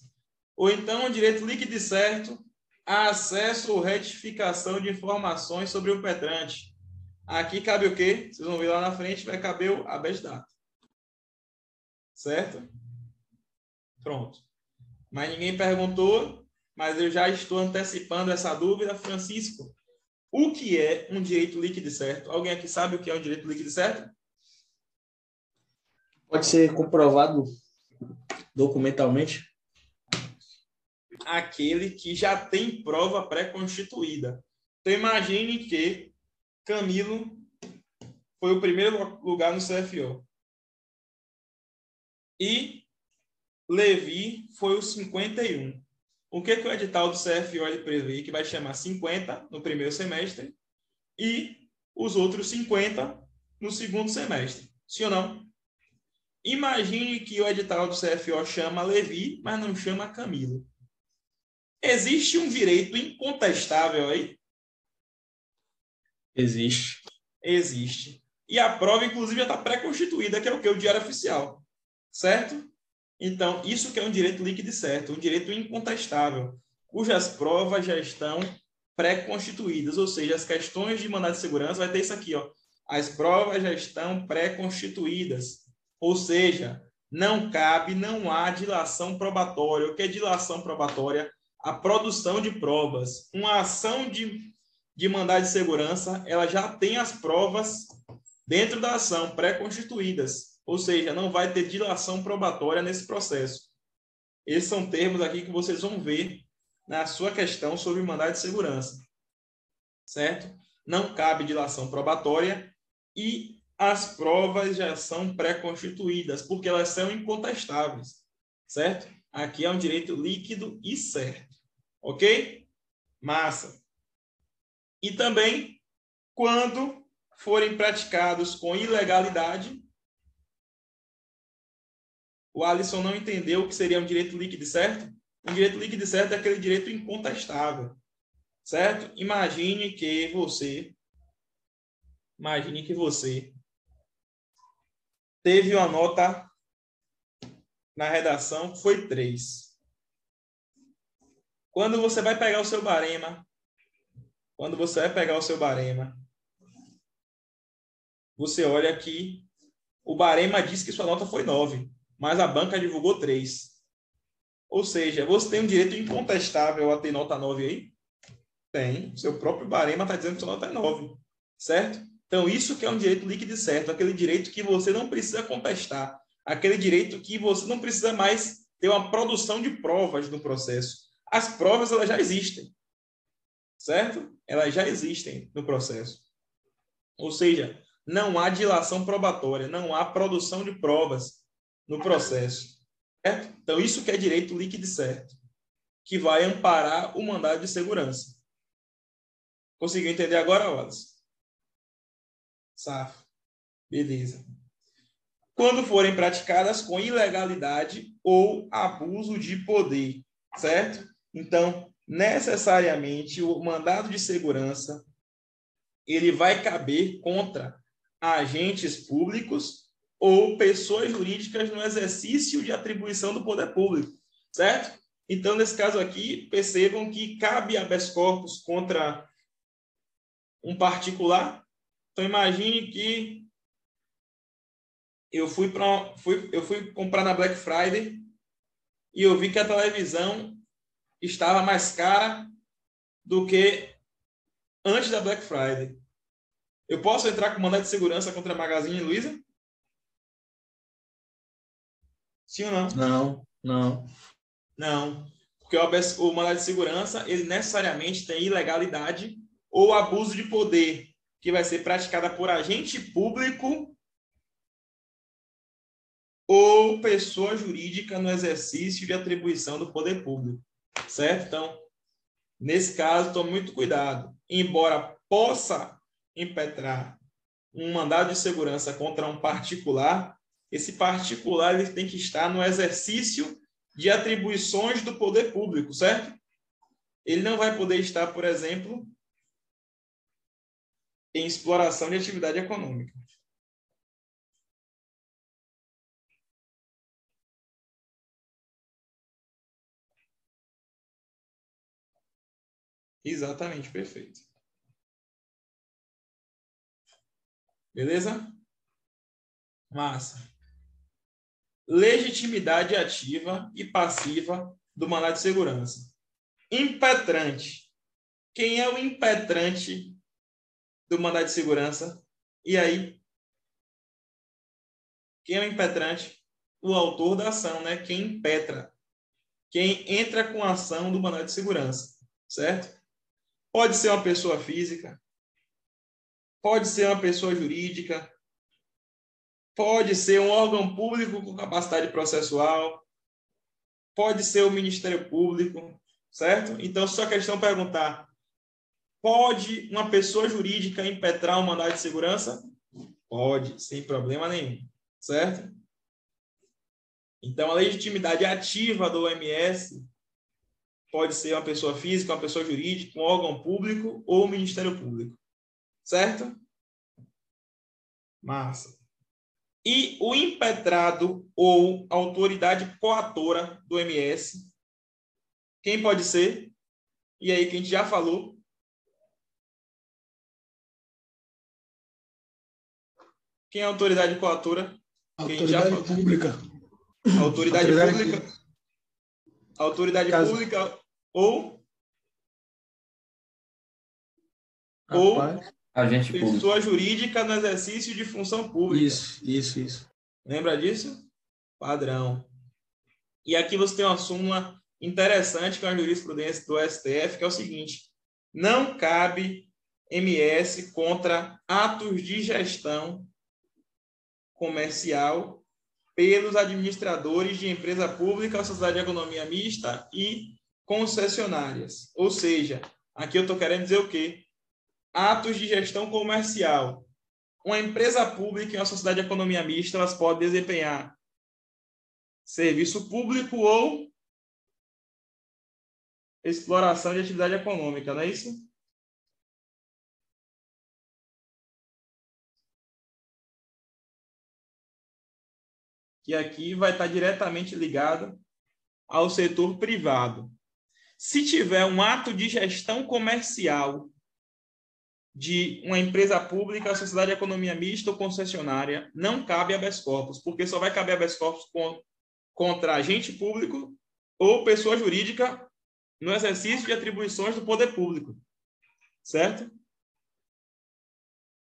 Ou então, o direito líquido e certo acesso ou retificação de informações sobre o petrante. Aqui cabe o quê? Vocês vão ver lá na frente, vai caber o habeas data. Certo? Pronto. Mas ninguém perguntou, mas eu já estou antecipando essa dúvida. Francisco, o que é um direito líquido certo? Alguém aqui sabe o que é um direito líquido certo? Pode ser comprovado documentalmente? Aquele que já tem prova pré-constituída. Então, imagine que Camilo foi o primeiro lugar no CFO. E Levi foi o 51. O que, que o edital do CFO ele prevê? Que vai chamar 50 no primeiro semestre e os outros 50 no segundo semestre. Sim ou não? Imagine que o edital do CFO chama Levi, mas não chama Camilo. Existe um direito incontestável aí? Existe. Existe. E a prova, inclusive, já está pré-constituída, que é o que? O diário oficial. Certo? Então, isso que é um direito líquido e certo, um direito incontestável, cujas provas já estão pré-constituídas, ou seja, as questões de mandado de segurança vai ter isso aqui, ó. As provas já estão pré-constituídas, ou seja, não cabe, não há dilação probatória. O que é dilação probatória? A produção de provas. Uma ação de, de mandado de segurança, ela já tem as provas dentro da ação pré-constituídas. Ou seja, não vai ter dilação probatória nesse processo. Esses são termos aqui que vocês vão ver na sua questão sobre mandado de segurança. Certo? Não cabe dilação probatória e as provas já são pré-constituídas, porque elas são incontestáveis. Certo? Aqui é um direito líquido e certo. Ok? Massa. E também, quando forem praticados com ilegalidade, o Alisson não entendeu o que seria um direito líquido certo. Um direito líquido certo é aquele direito incontestável, certo? Imagine que você, imagine que você teve uma nota na redação que foi 3. Quando você vai pegar o seu barema, quando você vai pegar o seu barema, você olha aqui, o barema diz que sua nota foi 9 mas a banca divulgou três. Ou seja, você tem um direito incontestável a ter nota 9 aí? Tem. Seu próprio barema está dizendo que sua nota é 9. Certo? Então, isso que é um direito líquido e certo, aquele direito que você não precisa contestar, aquele direito que você não precisa mais ter uma produção de provas no processo. As provas elas já existem. Certo? Elas já existem no processo. Ou seja, não há dilação probatória, não há produção de provas no processo. Certo? Então, isso que é direito líquido certo, que vai amparar o mandado de segurança. Conseguiu entender agora, Wallace? Safo. Beleza. Quando forem praticadas com ilegalidade ou abuso de poder, certo? Então, necessariamente, o mandado de segurança ele vai caber contra agentes públicos ou pessoas jurídicas no exercício de atribuição do poder público, certo? Então, nesse caso aqui, percebam que cabe habeas corpus contra um particular. Então, imagine que eu fui, pra, fui, eu fui comprar na Black Friday e eu vi que a televisão estava mais cara do que antes da Black Friday. Eu posso entrar com mandado de segurança contra a Magazine Luiza? Sim ou não? Não, não. Não. Porque o, o mandado de segurança, ele necessariamente tem ilegalidade ou abuso de poder, que vai ser praticada por agente público ou pessoa jurídica no exercício de atribuição do poder público. Certo? Então, nesse caso, tome muito cuidado. Embora possa impetrar um mandado de segurança contra um particular, esse particular ele tem que estar no exercício de atribuições do poder público, certo? Ele não vai poder estar, por exemplo, em exploração de atividade econômica. Exatamente, perfeito. Beleza? Massa. Legitimidade ativa e passiva do mandado de segurança. Impetrante. Quem é o impetrante do mandado de segurança? E aí? Quem é o impetrante? O autor da ação, né? Quem impetra. Quem entra com a ação do mandado de segurança, certo? Pode ser uma pessoa física, pode ser uma pessoa jurídica, pode ser um órgão público com capacidade processual, pode ser o Ministério Público, certo? Então, só questão perguntar: pode uma pessoa jurídica impetrar um mandado de segurança? Pode, sem problema nenhum, certo? Então, a legitimidade ativa do OMS pode ser uma pessoa física, uma pessoa jurídica, um órgão público ou o Ministério Público. Certo? Massa. E o impetrado ou autoridade coatora do MS, quem pode ser? E aí, que a gente já falou. Quem é a autoridade coatora? Autoridade pública. Autoridade, autoridade pública. Autoridade pública ou. Rapaz. Ou Agente pessoa público. jurídica no exercício de função pública. Isso, isso, isso. Lembra disso? Padrão. E aqui você tem uma súmula interessante com a jurisprudência do STF, que é o seguinte: não cabe MS contra atos de gestão comercial pelos administradores de empresa pública, sociedade de economia mista e concessionárias. Ou seja, aqui eu estou querendo dizer o quê? atos de gestão comercial. Uma empresa pública e uma sociedade de economia mista, elas podem desempenhar serviço público ou exploração de atividade econômica, não é isso? Que aqui vai estar diretamente ligado ao setor privado. Se tiver um ato de gestão comercial de uma empresa pública, sociedade de economia mista ou concessionária, não cabe habeas corpus, porque só vai caber habeas corpus contra agente público ou pessoa jurídica no exercício de atribuições do poder público. Certo?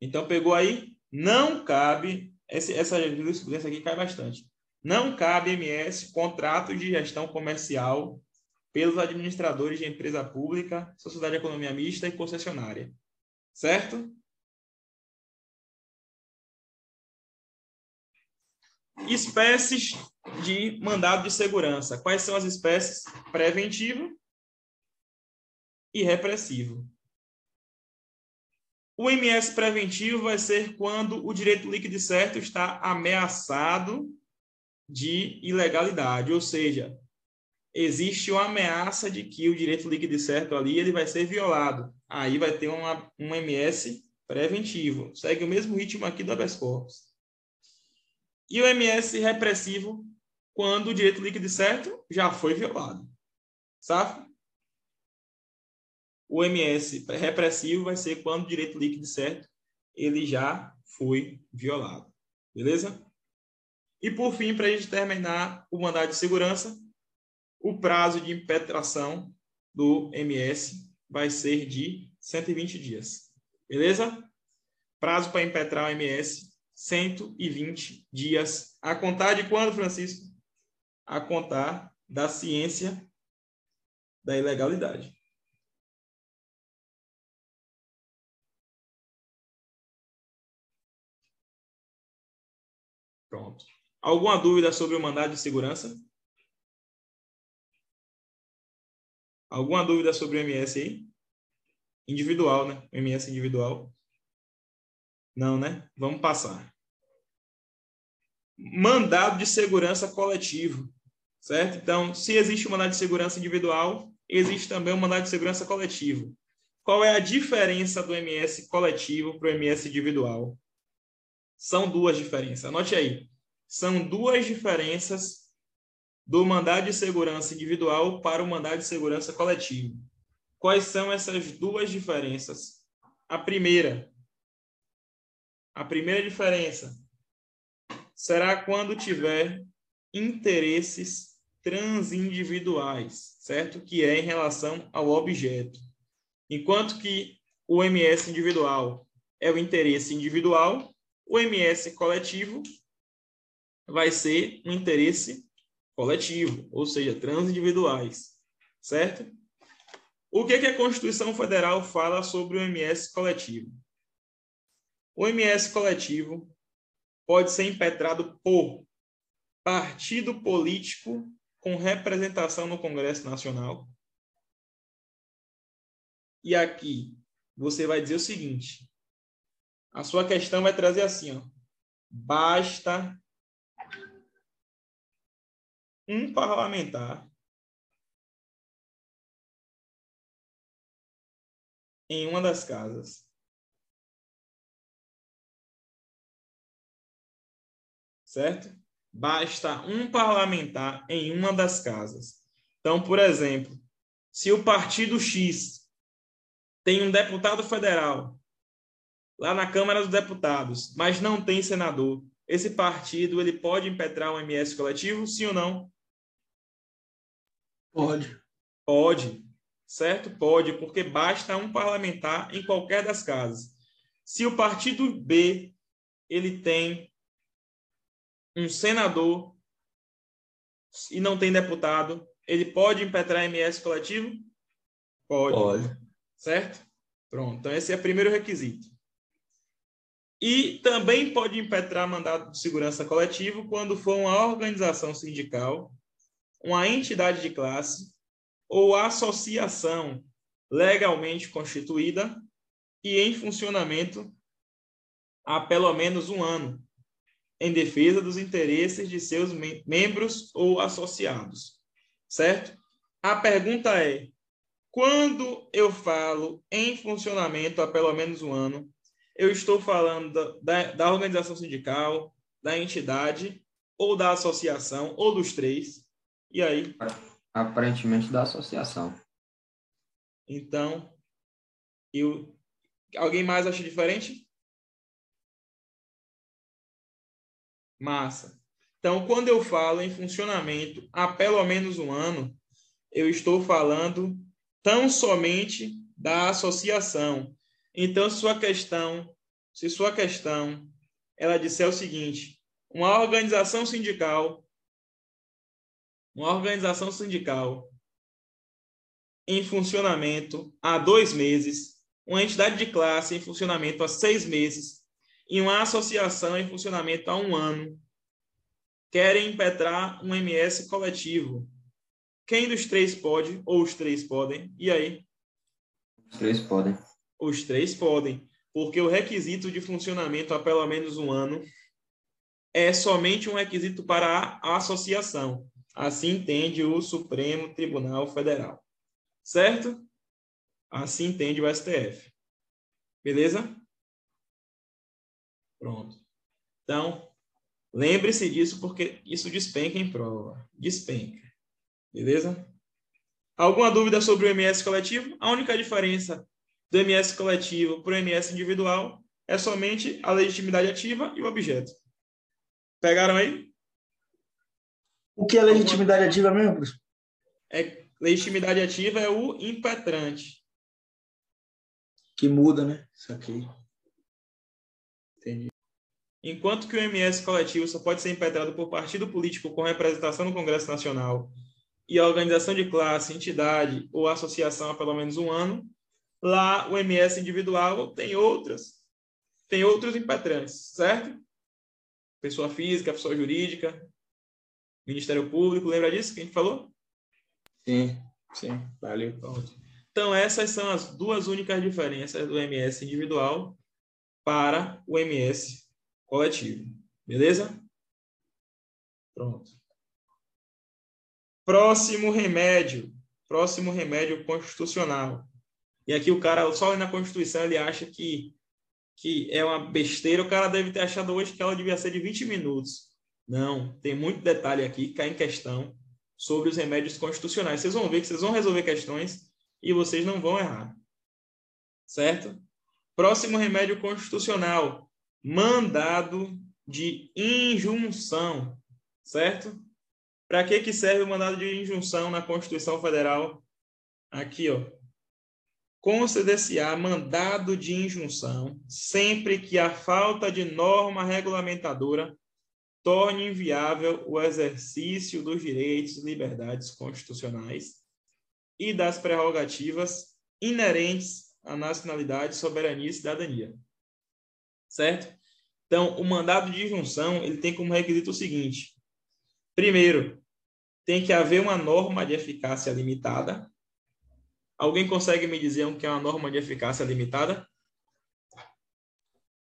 Então, pegou aí? Não cabe, essa jurisprudência aqui cai bastante. Não cabe MS contrato de gestão comercial pelos administradores de empresa pública, sociedade de economia mista e concessionária certo? Espécies de mandado de segurança. Quais são as espécies? Preventivo e repressivo. O MS preventivo vai ser quando o direito líquido certo está ameaçado de ilegalidade, ou seja, existe uma ameaça de que o direito líquido certo ali ele vai ser violado. Aí vai ter uma, um MS preventivo. Segue o mesmo ritmo aqui do habeas corpus. E o MS repressivo quando o direito líquido certo já foi violado. Sabe? O MS repressivo vai ser quando o direito líquido certo ele já foi violado. Beleza? E por fim, para a gente terminar o mandado de segurança, o prazo de impetração do MS vai ser de 120 dias. Beleza? Prazo para impetrar o MS, 120 dias. A contar de quando, Francisco? A contar da ciência da ilegalidade. Pronto. Alguma dúvida sobre o mandado de segurança? Alguma dúvida sobre o MS aí? Individual, né? O MS individual. Não, né? Vamos passar. Mandado de segurança coletivo, certo? Então, se existe um mandado de segurança individual, existe também um mandado de segurança coletivo. Qual é a diferença do MS coletivo para o MS individual? São duas diferenças. Anote aí. São duas diferenças do mandado de segurança individual para o mandado de segurança coletivo. Quais são essas duas diferenças? A primeira, a primeira diferença será quando tiver interesses transindividuais, certo? Que é em relação ao objeto. Enquanto que o MS individual é o interesse individual, o MS coletivo vai ser um interesse coletivo, ou seja, transindividuais, certo? O que, que a Constituição Federal fala sobre o MS coletivo? O MS coletivo pode ser impetrado por partido político com representação no Congresso Nacional. E aqui você vai dizer o seguinte: a sua questão vai trazer assim, ó, basta um parlamentar em uma das casas certo? Basta um parlamentar em uma das casas. Então, por exemplo, se o partido X tem um deputado federal lá na Câmara dos Deputados, mas não tem senador, esse partido ele pode impetrar um MS coletivo, sim ou não? Pode. Pode, certo? Pode, porque basta um parlamentar em qualquer das casas. Se o partido B ele tem um senador e não tem deputado, ele pode impetrar MS coletivo? Pode. Pode. Certo? Pronto. Então, esse é o primeiro requisito. E também pode impetrar mandado de segurança coletivo quando for uma organização sindical, uma entidade de classe ou associação legalmente constituída e em funcionamento há pelo menos um ano, em defesa dos interesses de seus membros ou associados. Certo? A pergunta é: quando eu falo em funcionamento há pelo menos um ano, eu estou falando da, da organização sindical, da entidade, ou da associação, ou dos três? E aí? Aparentemente da associação. Então, eu, alguém mais acha diferente? Massa. Então, quando eu falo em funcionamento há pelo menos um ano, eu estou falando tão somente da associação. Então, sua questão, se sua questão ela disser o seguinte, uma organização sindical, uma organização sindical em funcionamento há dois meses, uma entidade de classe em funcionamento há seis meses, e uma associação em funcionamento há um ano querem impetrar um MS coletivo. Quem dos três pode, ou os três podem? E aí? Os três podem. Os três podem, porque o requisito de funcionamento há pelo menos um ano é somente um requisito para a associação. Assim entende o Supremo Tribunal Federal. Certo? Assim entende o STF. Beleza? Pronto. Então, lembre-se disso porque isso despenca em prova. Despenca. Beleza? Alguma dúvida sobre o MS coletivo? A única diferença do MS coletivo para o MS individual é somente a legitimidade ativa e o objeto. Pegaram aí? O que é legitimidade ativa mesmo, professor? É, legitimidade ativa é o impetrante. Que muda, né? Isso aqui. Entendi. Enquanto que o MS coletivo só pode ser impetrado por partido político com representação no Congresso Nacional e a organização de classe, entidade ou associação há pelo menos um ano, lá o MS individual tem outras, tem outros impetrantes, certo? pessoa física, pessoa jurídica, Ministério Público, lembra disso que a gente falou? Sim, sim, valeu. Então, essas são as duas únicas diferenças do MS individual para o MS coletivo. Beleza? Pronto. Próximo remédio. Próximo remédio constitucional. E aqui o cara, só na Constituição, ele acha que, que é uma besteira. O cara deve ter achado hoje que ela devia ser de 20 minutos. Não, tem muito detalhe aqui que cai em questão sobre os remédios constitucionais. Vocês vão ver que vocês vão resolver questões e vocês não vão errar. Certo? Próximo remédio constitucional: mandado de injunção. Certo? Para que, que serve o mandado de injunção na Constituição Federal? Aqui, ó. Conceder-se-á mandado de injunção sempre que a falta de norma regulamentadora torne inviável o exercício dos direitos e liberdades constitucionais e das prerrogativas inerentes à nacionalidade, soberania e cidadania. Certo? Então, o mandado de junção, ele tem como requisito o seguinte: primeiro, tem que haver uma norma de eficácia limitada. Alguém consegue me dizer o que é uma norma de eficácia limitada?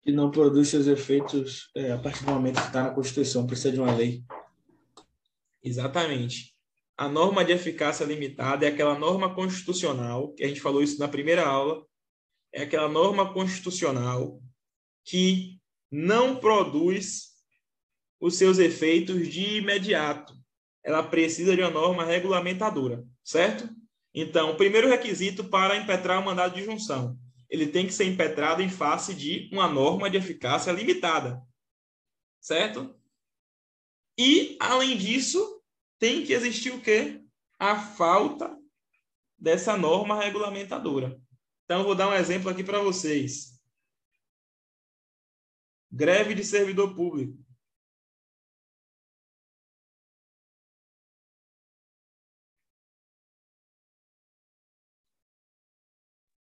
Que não produz seus efeitos é, a partir do momento que está na Constituição, precisa de uma lei. Exatamente. A norma de eficácia limitada é aquela norma constitucional, que a gente falou isso na primeira aula, é aquela norma constitucional que não produz os seus efeitos de imediato. Ela precisa de uma norma regulamentadora, certo? Então, o primeiro requisito para impetrar o mandado de junção ele tem que ser impetrado em face de uma norma de eficácia limitada. Certo? E, além disso, tem que existir o quê? A falta dessa norma regulamentadora. Então, vou dar um exemplo aqui para vocês. Greve de servidor público.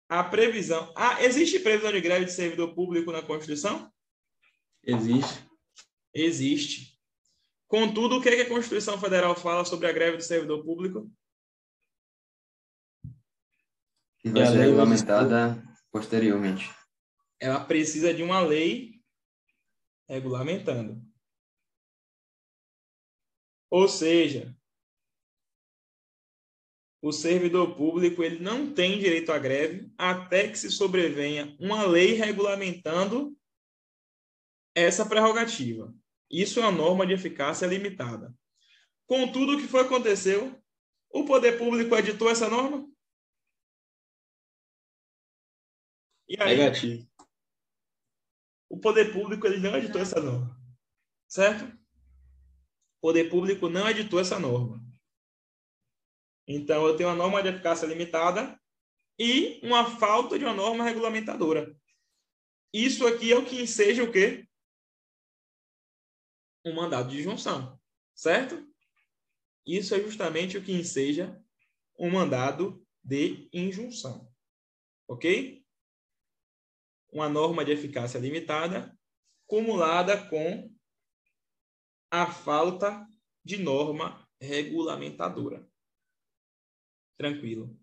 A previsão. Ah, existe previsão de greve de servidor público na Constituição? Existe. Existe. Contudo, o que, é que a Constituição Federal fala sobre a greve do servidor público? Que vai ser regulamentada posteriormente. Ela precisa de uma lei regulamentando. Ou seja, o servidor público ele não tem direito à greve até que se sobrevenha uma lei regulamentando essa prerrogativa. Isso é uma norma de eficácia limitada. Contudo, o que foi aconteceu? O poder público editou essa norma? E aí? Negativo. O poder público ele não editou essa norma. Certo? O poder público não editou essa norma. Então, eu tenho uma norma de eficácia limitada e uma falta de uma norma regulamentadora. Isso aqui é o que enseja o quê? Um mandado de junção, certo? Isso é justamente o que enseja um mandado de injunção. Ok? Uma norma de eficácia limitada cumulada com a falta de norma regulamentadora tranquilo.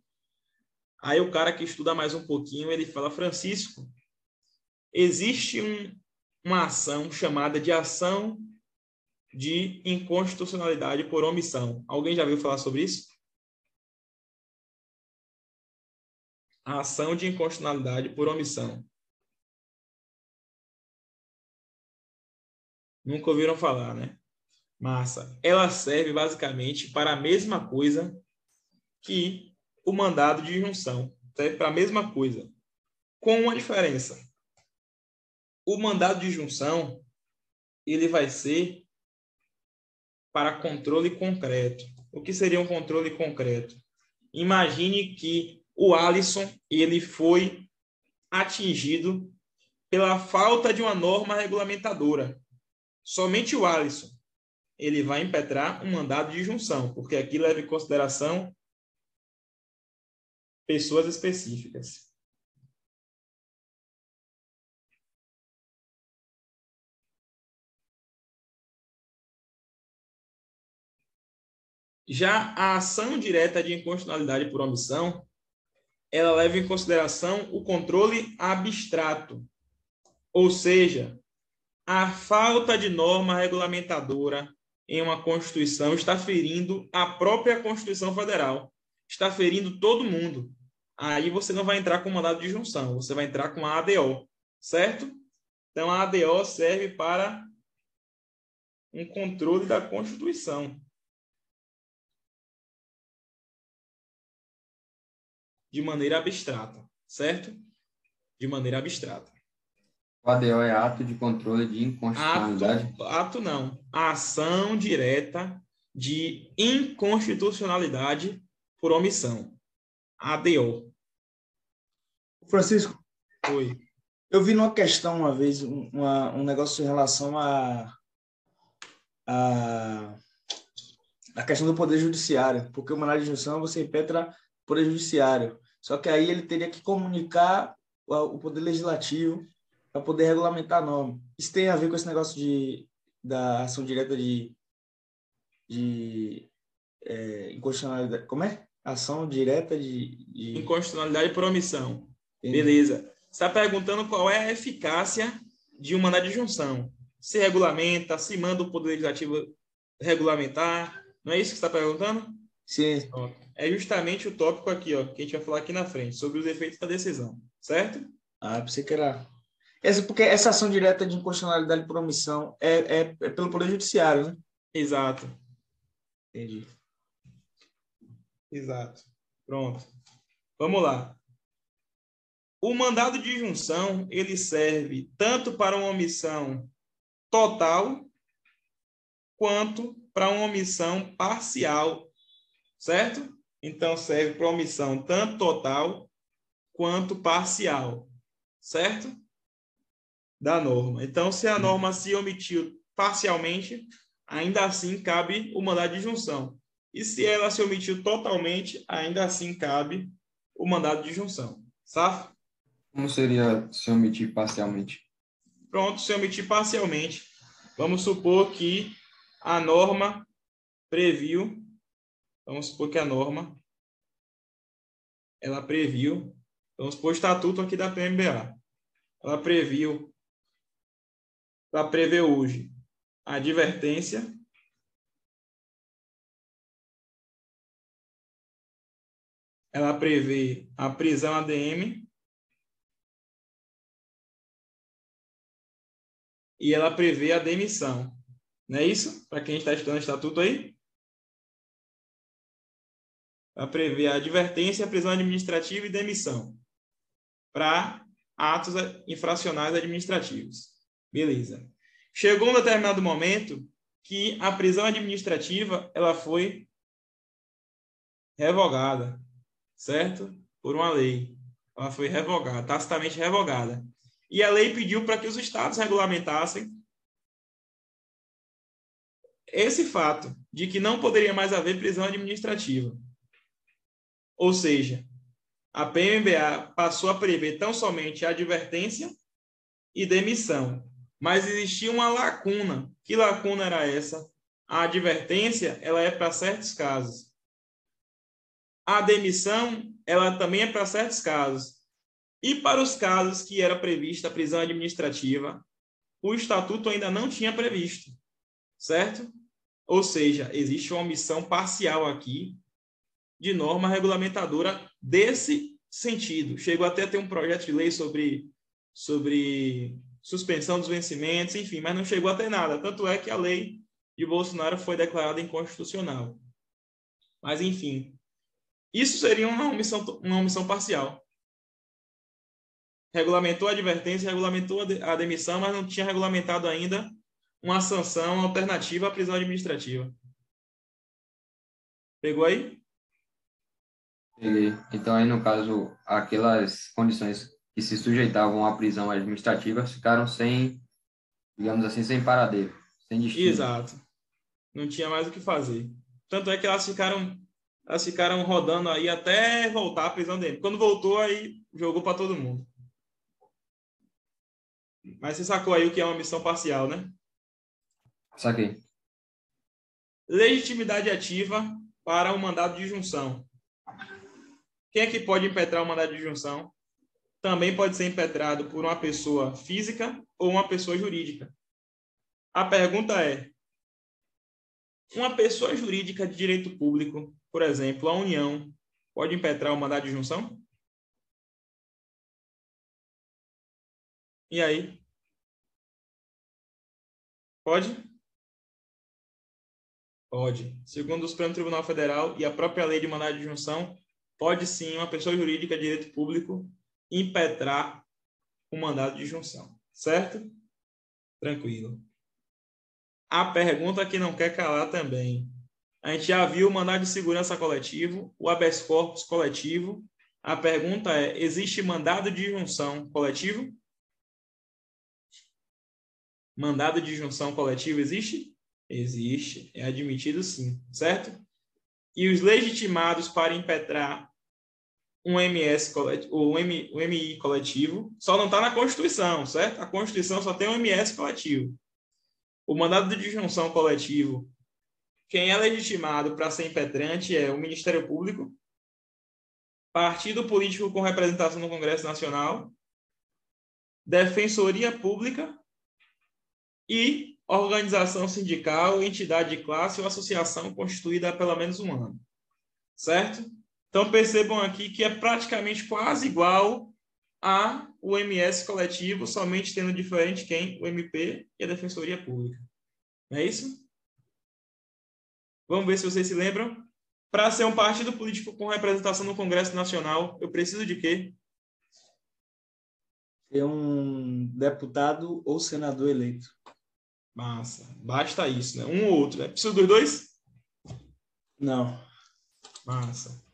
Aí o cara que estuda mais um pouquinho, ele fala, Francisco, existe um, uma ação chamada de ação de inconstitucionalidade por omissão. Alguém já viu falar sobre isso? A ação de inconstitucionalidade por omissão. Nunca ouviram falar, né? Massa. Ela serve basicamente para a mesma coisa que o mandado de junção. Serve para a mesma coisa, com uma diferença. O mandado de junção ele vai ser para controle concreto. O que seria um controle concreto? Imagine que o Alisson ele foi atingido pela falta de uma norma regulamentadora. Somente o Alisson ele vai impetrar um mandado de junção, porque aqui leva em consideração pessoas específicas. Já a ação direta de inconstitucionalidade por omissão, ela leva em consideração o controle abstrato, ou seja, a falta de norma regulamentadora em uma Constituição está ferindo a própria Constituição Federal, está ferindo todo mundo. Aí você não vai entrar com mandado de junção, você vai entrar com a ADO, certo? Então a ADO serve para um controle da Constituição. De maneira abstrata, certo? De maneira abstrata. O ADO é ato de controle de inconstitucionalidade? Ato, ato não. ação direta de inconstitucionalidade por omissão. ADO. Francisco. Oi. Eu vi numa questão uma vez, uma, um negócio em relação a, a, a questão do poder judiciário, porque o mandado de injunção você impetra o poder judiciário. Só que aí ele teria que comunicar o, o poder legislativo para poder regulamentar a norma. Isso tem a ver com esse negócio de, da ação direta de, de é, inconstitucionalidade. Como é? Ação direta de, de... Inconstitucionalidade por omissão. Entendi. Beleza. Você está perguntando qual é a eficácia de uma mandado de junção. Se regulamenta, se manda o Poder Legislativo regulamentar. Não é isso que você está perguntando? Sim. É justamente o tópico aqui, ó, que a gente vai falar aqui na frente, sobre os efeitos da decisão, certo? Ah, pensei que era. Essa, porque essa ação direta de inconstitucionalidade por omissão é, é, é pelo Poder Judiciário, né? Exato. Entendi. Exato. Pronto. Vamos lá. O mandado de junção, ele serve tanto para uma omissão total quanto para uma omissão parcial, certo? Então serve para omissão tanto total quanto parcial, certo? Da norma. Então, se a norma se omitiu parcialmente, ainda assim cabe o mandado de junção. E se ela se omitiu totalmente, ainda assim cabe o mandado de junção. Safo? Como seria se omitir parcialmente? Pronto, se omitir parcialmente. Vamos supor que a norma previu, vamos supor que a norma, ela previu, vamos supor o estatuto aqui da PMBA. Ela previu, ela prevê hoje a advertência ela prevê a prisão ADM e ela prevê a demissão. Não é isso? Para quem está estudando o estatuto aí? Ela prevê a advertência, a prisão administrativa e demissão para atos infracionais administrativos. Beleza. Chegou um determinado momento que a prisão administrativa ela foi revogada, certo? Por uma lei. Ela foi revogada, tacitamente revogada. E a lei pediu para que os estados regulamentassem esse fato de que não poderia mais haver prisão administrativa. Ou seja, a PMBA passou a prever tão somente advertência e demissão. Mas existia uma lacuna. Que lacuna era essa? A advertência, ela é para certos casos. A demissão, ela também é para certos casos. E para os casos que era prevista a prisão administrativa, o estatuto ainda não tinha previsto, certo? Ou seja, existe uma omissão parcial aqui de norma regulamentadora desse sentido. Chegou até a ter um projeto de lei sobre, sobre suspensão dos vencimentos, enfim, mas não chegou a ter nada. Tanto é que a lei de Bolsonaro foi declarada inconstitucional. Mas, enfim, isso seria uma omissão, uma omissão parcial regulamentou a advertência, regulamentou a demissão, mas não tinha regulamentado ainda uma sanção alternativa à prisão administrativa. Pegou aí? Peguei. Então, aí, no caso, aquelas condições que se sujeitavam à prisão administrativa ficaram sem, digamos assim, sem paradeiro, sem destino. Exato. Não tinha mais o que fazer. Tanto é que elas ficaram, elas ficaram rodando aí até voltar à prisão dele. Quando voltou, aí jogou para todo mundo. Mas você sacou aí o que é uma missão parcial, né? Saquei. Legitimidade ativa para um mandado de junção. Quem é que pode impetrar um mandado de junção? Também pode ser impetrado por uma pessoa física ou uma pessoa jurídica. A pergunta é: uma pessoa jurídica de direito público, por exemplo, a União, pode impetrar o mandado de junção? E aí? Pode? Pode. Segundo o Supremo Tribunal Federal e a própria lei de mandado de junção, pode sim uma pessoa jurídica de direito público impetrar o mandado de junção. Certo? Tranquilo. A pergunta que não quer calar também. A gente já viu o mandado de segurança coletivo, o habeas corpus coletivo. A pergunta é: existe mandado de junção coletivo? Mandado de junção coletivo existe? Existe, é admitido sim, certo? E os legitimados para impetrar um MS um, M, um MI coletivo só não está na Constituição, certo? A Constituição só tem um MS coletivo. O mandado de junção coletivo quem é legitimado para ser impetrante é o Ministério Público, partido político com representação no Congresso Nacional, Defensoria Pública e organização sindical, entidade de classe ou associação constituída há pelo menos um ano. Certo? Então percebam aqui que é praticamente quase igual a o MS coletivo, somente tendo diferente quem? O MP e a Defensoria Pública. Não é isso? Vamos ver se vocês se lembram. Para ser um partido político com representação no Congresso Nacional, eu preciso de quê? Ser um deputado ou senador eleito. Massa. Basta isso, né? Um ou outro, né? Precisa dos dois? Não. Massa.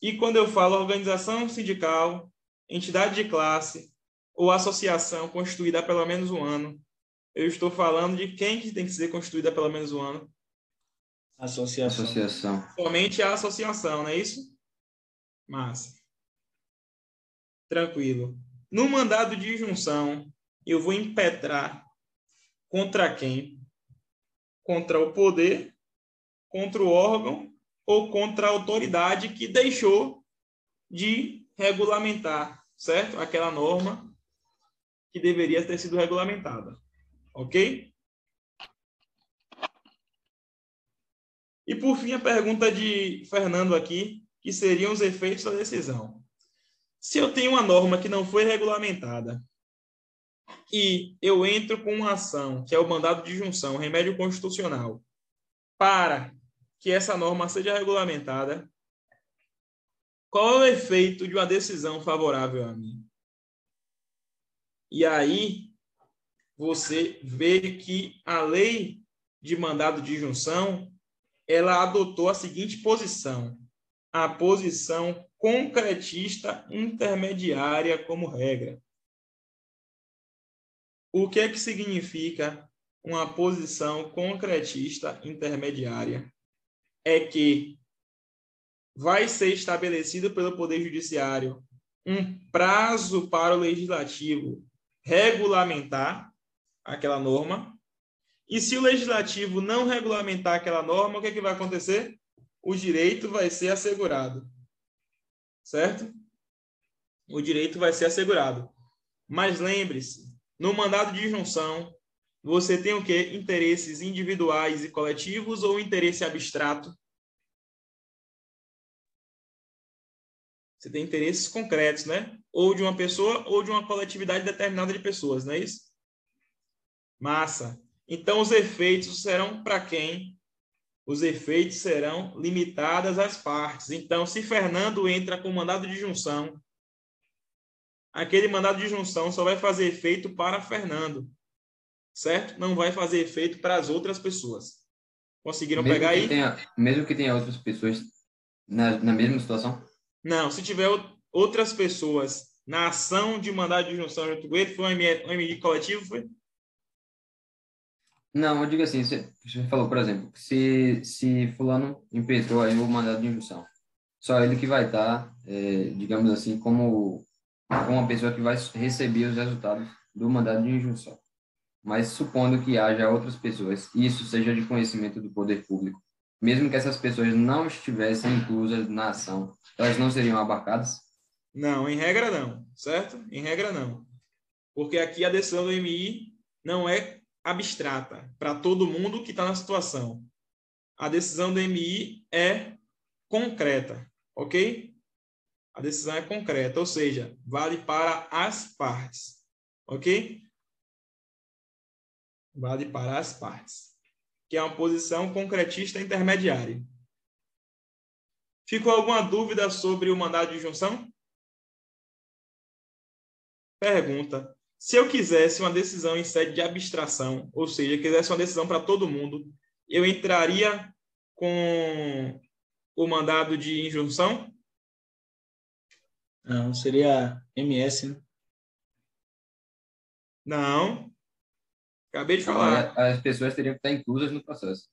E quando eu falo organização sindical, entidade de classe ou associação constituída há pelo menos um ano, eu estou falando de quem que tem que ser constituída há pelo menos um ano? Associação. Associação. Somente a associação, não é isso? Massa. Tranquilo. No mandado de junção, eu vou impetrar contra quem? Contra o poder, contra o órgão ou contra a autoridade que deixou de regulamentar, certo? Aquela norma que deveria ter sido regulamentada. Ok? E por fim, a pergunta de Fernando aqui, que seriam os efeitos da decisão. Se eu tenho uma norma que não foi regulamentada e eu entro com uma ação, que é o mandado de junção, remédio constitucional, para que essa norma seja regulamentada, qual é o efeito de uma decisão favorável a mim? E aí você vê que a lei de mandado de junção ela adotou a seguinte posição: a posição concretista intermediária como regra. O que é que significa uma posição concretista intermediária? É que vai ser estabelecido pelo Poder Judiciário um prazo para o legislativo regulamentar aquela norma e se o legislativo não regulamentar aquela norma, o que, é que vai acontecer? O direito vai ser assegurado. Certo? O direito vai ser assegurado. Mas lembre-se, no mandado de junção, você tem o quê? Interesses individuais e coletivos ou interesse abstrato? Você tem interesses concretos, né? Ou de uma pessoa ou de uma coletividade determinada de pessoas, não é isso? Massa. Então, os efeitos serão para quem? Os efeitos serão limitados às partes. Então, se Fernando entra com mandado de junção, aquele mandado de junção só vai fazer efeito para Fernando, certo? Não vai fazer efeito para as outras pessoas. Conseguiram mesmo pegar aí? Tenha, mesmo que tenha outras pessoas na, na mesma situação? Não, se tiver outras pessoas na ação de mandado de junção junto com ele, foi um MI coletivo, foi? Não, eu digo assim, você, falou, por exemplo, se, se fulano impetrou aí o mandado de injunção, só ele que vai estar, é, digamos assim, como uma pessoa que vai receber os resultados do mandado de injunção. Mas supondo que haja outras pessoas, e isso seja de conhecimento do poder público, mesmo que essas pessoas não estivessem inclusas na ação, elas não seriam abarcadas? Não, em regra não, certo? Em regra não. Porque aqui a decisão do MI não é abstrata para todo mundo que está na situação. A decisão do MI é concreta, ok? A decisão é concreta, ou seja, vale para as partes, ok? Vale para as partes, que é uma posição concretista intermediária. Ficou alguma dúvida sobre o mandado de junção? Pergunta. Se eu quisesse uma decisão em sede de abstração, ou seja, quisesse uma decisão para todo mundo, eu entraria com o mandado de injunção? Não, seria MS, né? Não. Acabei de falar. As pessoas teriam que estar inclusas no processo.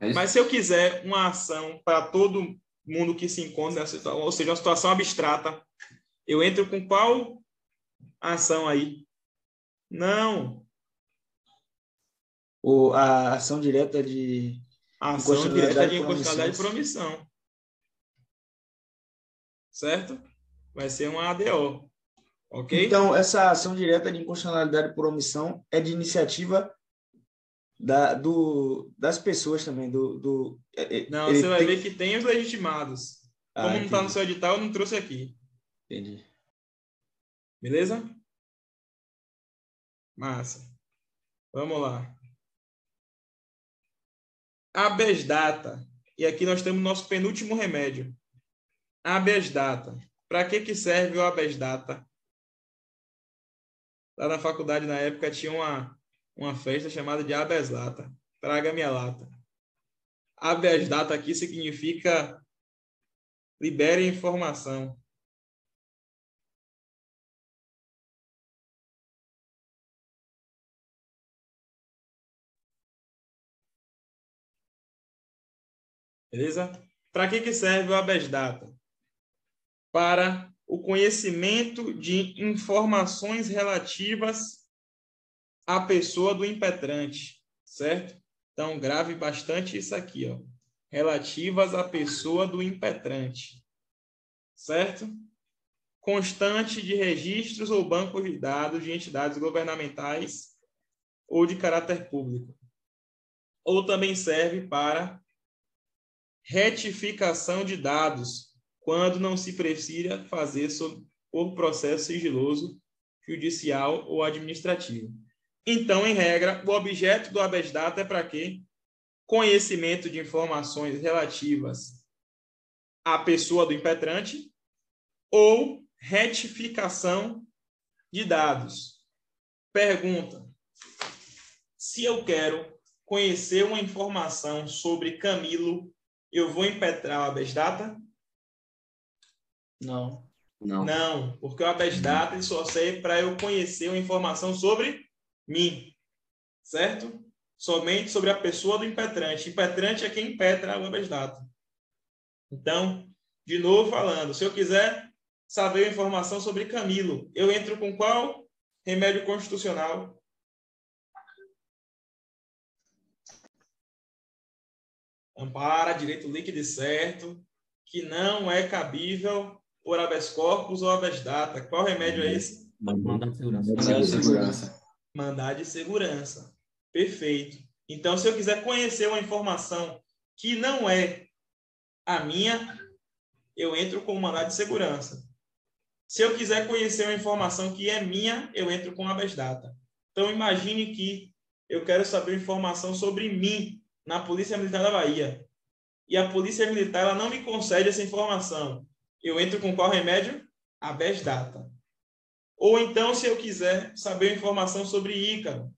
É Mas se eu quiser uma ação para todo mundo que se encontra nessa situação, ou seja, uma situação abstrata, eu entro com qual ação aí? Não. O, a ação direta de. A ação direta de inconstitucionalidade por omissão. Certo? Vai ser uma ADO. Ok? Então, essa ação direta de inconstitucionalidade por omissão é de iniciativa da, do, das pessoas também. Do, do, não, você vai ver que tem os legitimados. Ah, Como não está no seu edital, eu não trouxe aqui. Entendi. Beleza? Massa. Vamos lá. Habeas data. E aqui nós temos nosso penúltimo remédio. Habeas data. Para que, que serve o habeas data? Lá na faculdade, na época, tinha uma, uma festa chamada de habeas lata. Traga minha lata. Habeas data aqui significa libere informação. Beleza? Para que, que serve o habeas data? Para o conhecimento de informações relativas à pessoa do impetrante, certo? Então, grave bastante isso aqui, ó. Relativas à pessoa do impetrante, certo? Constante de registros ou bancos de dados de entidades governamentais ou de caráter público. Ou também serve para retificação de dados, quando não se precisa fazer por processo sigiloso, judicial ou administrativo. Então, em regra, o objeto do habeas data é para quê? Conhecimento de informações relativas à pessoa do impetrante ou retificação de dados. Pergunta: se eu quero conhecer uma informação sobre Camilo eu vou impetrar o habeas data? Não. Não. Não, porque o habeas data só serve para eu conhecer uma informação sobre mim, certo? Somente sobre a pessoa do impetrante. Impetrante é quem impetra o habeas data. Então, de novo falando, se eu quiser saber informação sobre Camilo, eu entro com qual remédio constitucional? Ampara direito líquido e certo, que não é cabível por habeas corpus ou habeas data. Qual remédio é esse? Mandado de segurança. Mandado de segurança. Mandado de segurança. Perfeito. Então, se eu quiser conhecer uma informação que não é a minha, eu entro com o mandado de segurança. Se eu quiser conhecer uma informação que é minha, eu entro com habeas data. Então, imagine que eu quero saber informação sobre mim, na Polícia Militar da Bahia e a Polícia Militar ela não me concede essa informação, eu entro com qual remédio? Habeas data. Ou então, se eu quiser saber informação sobre Ícaro,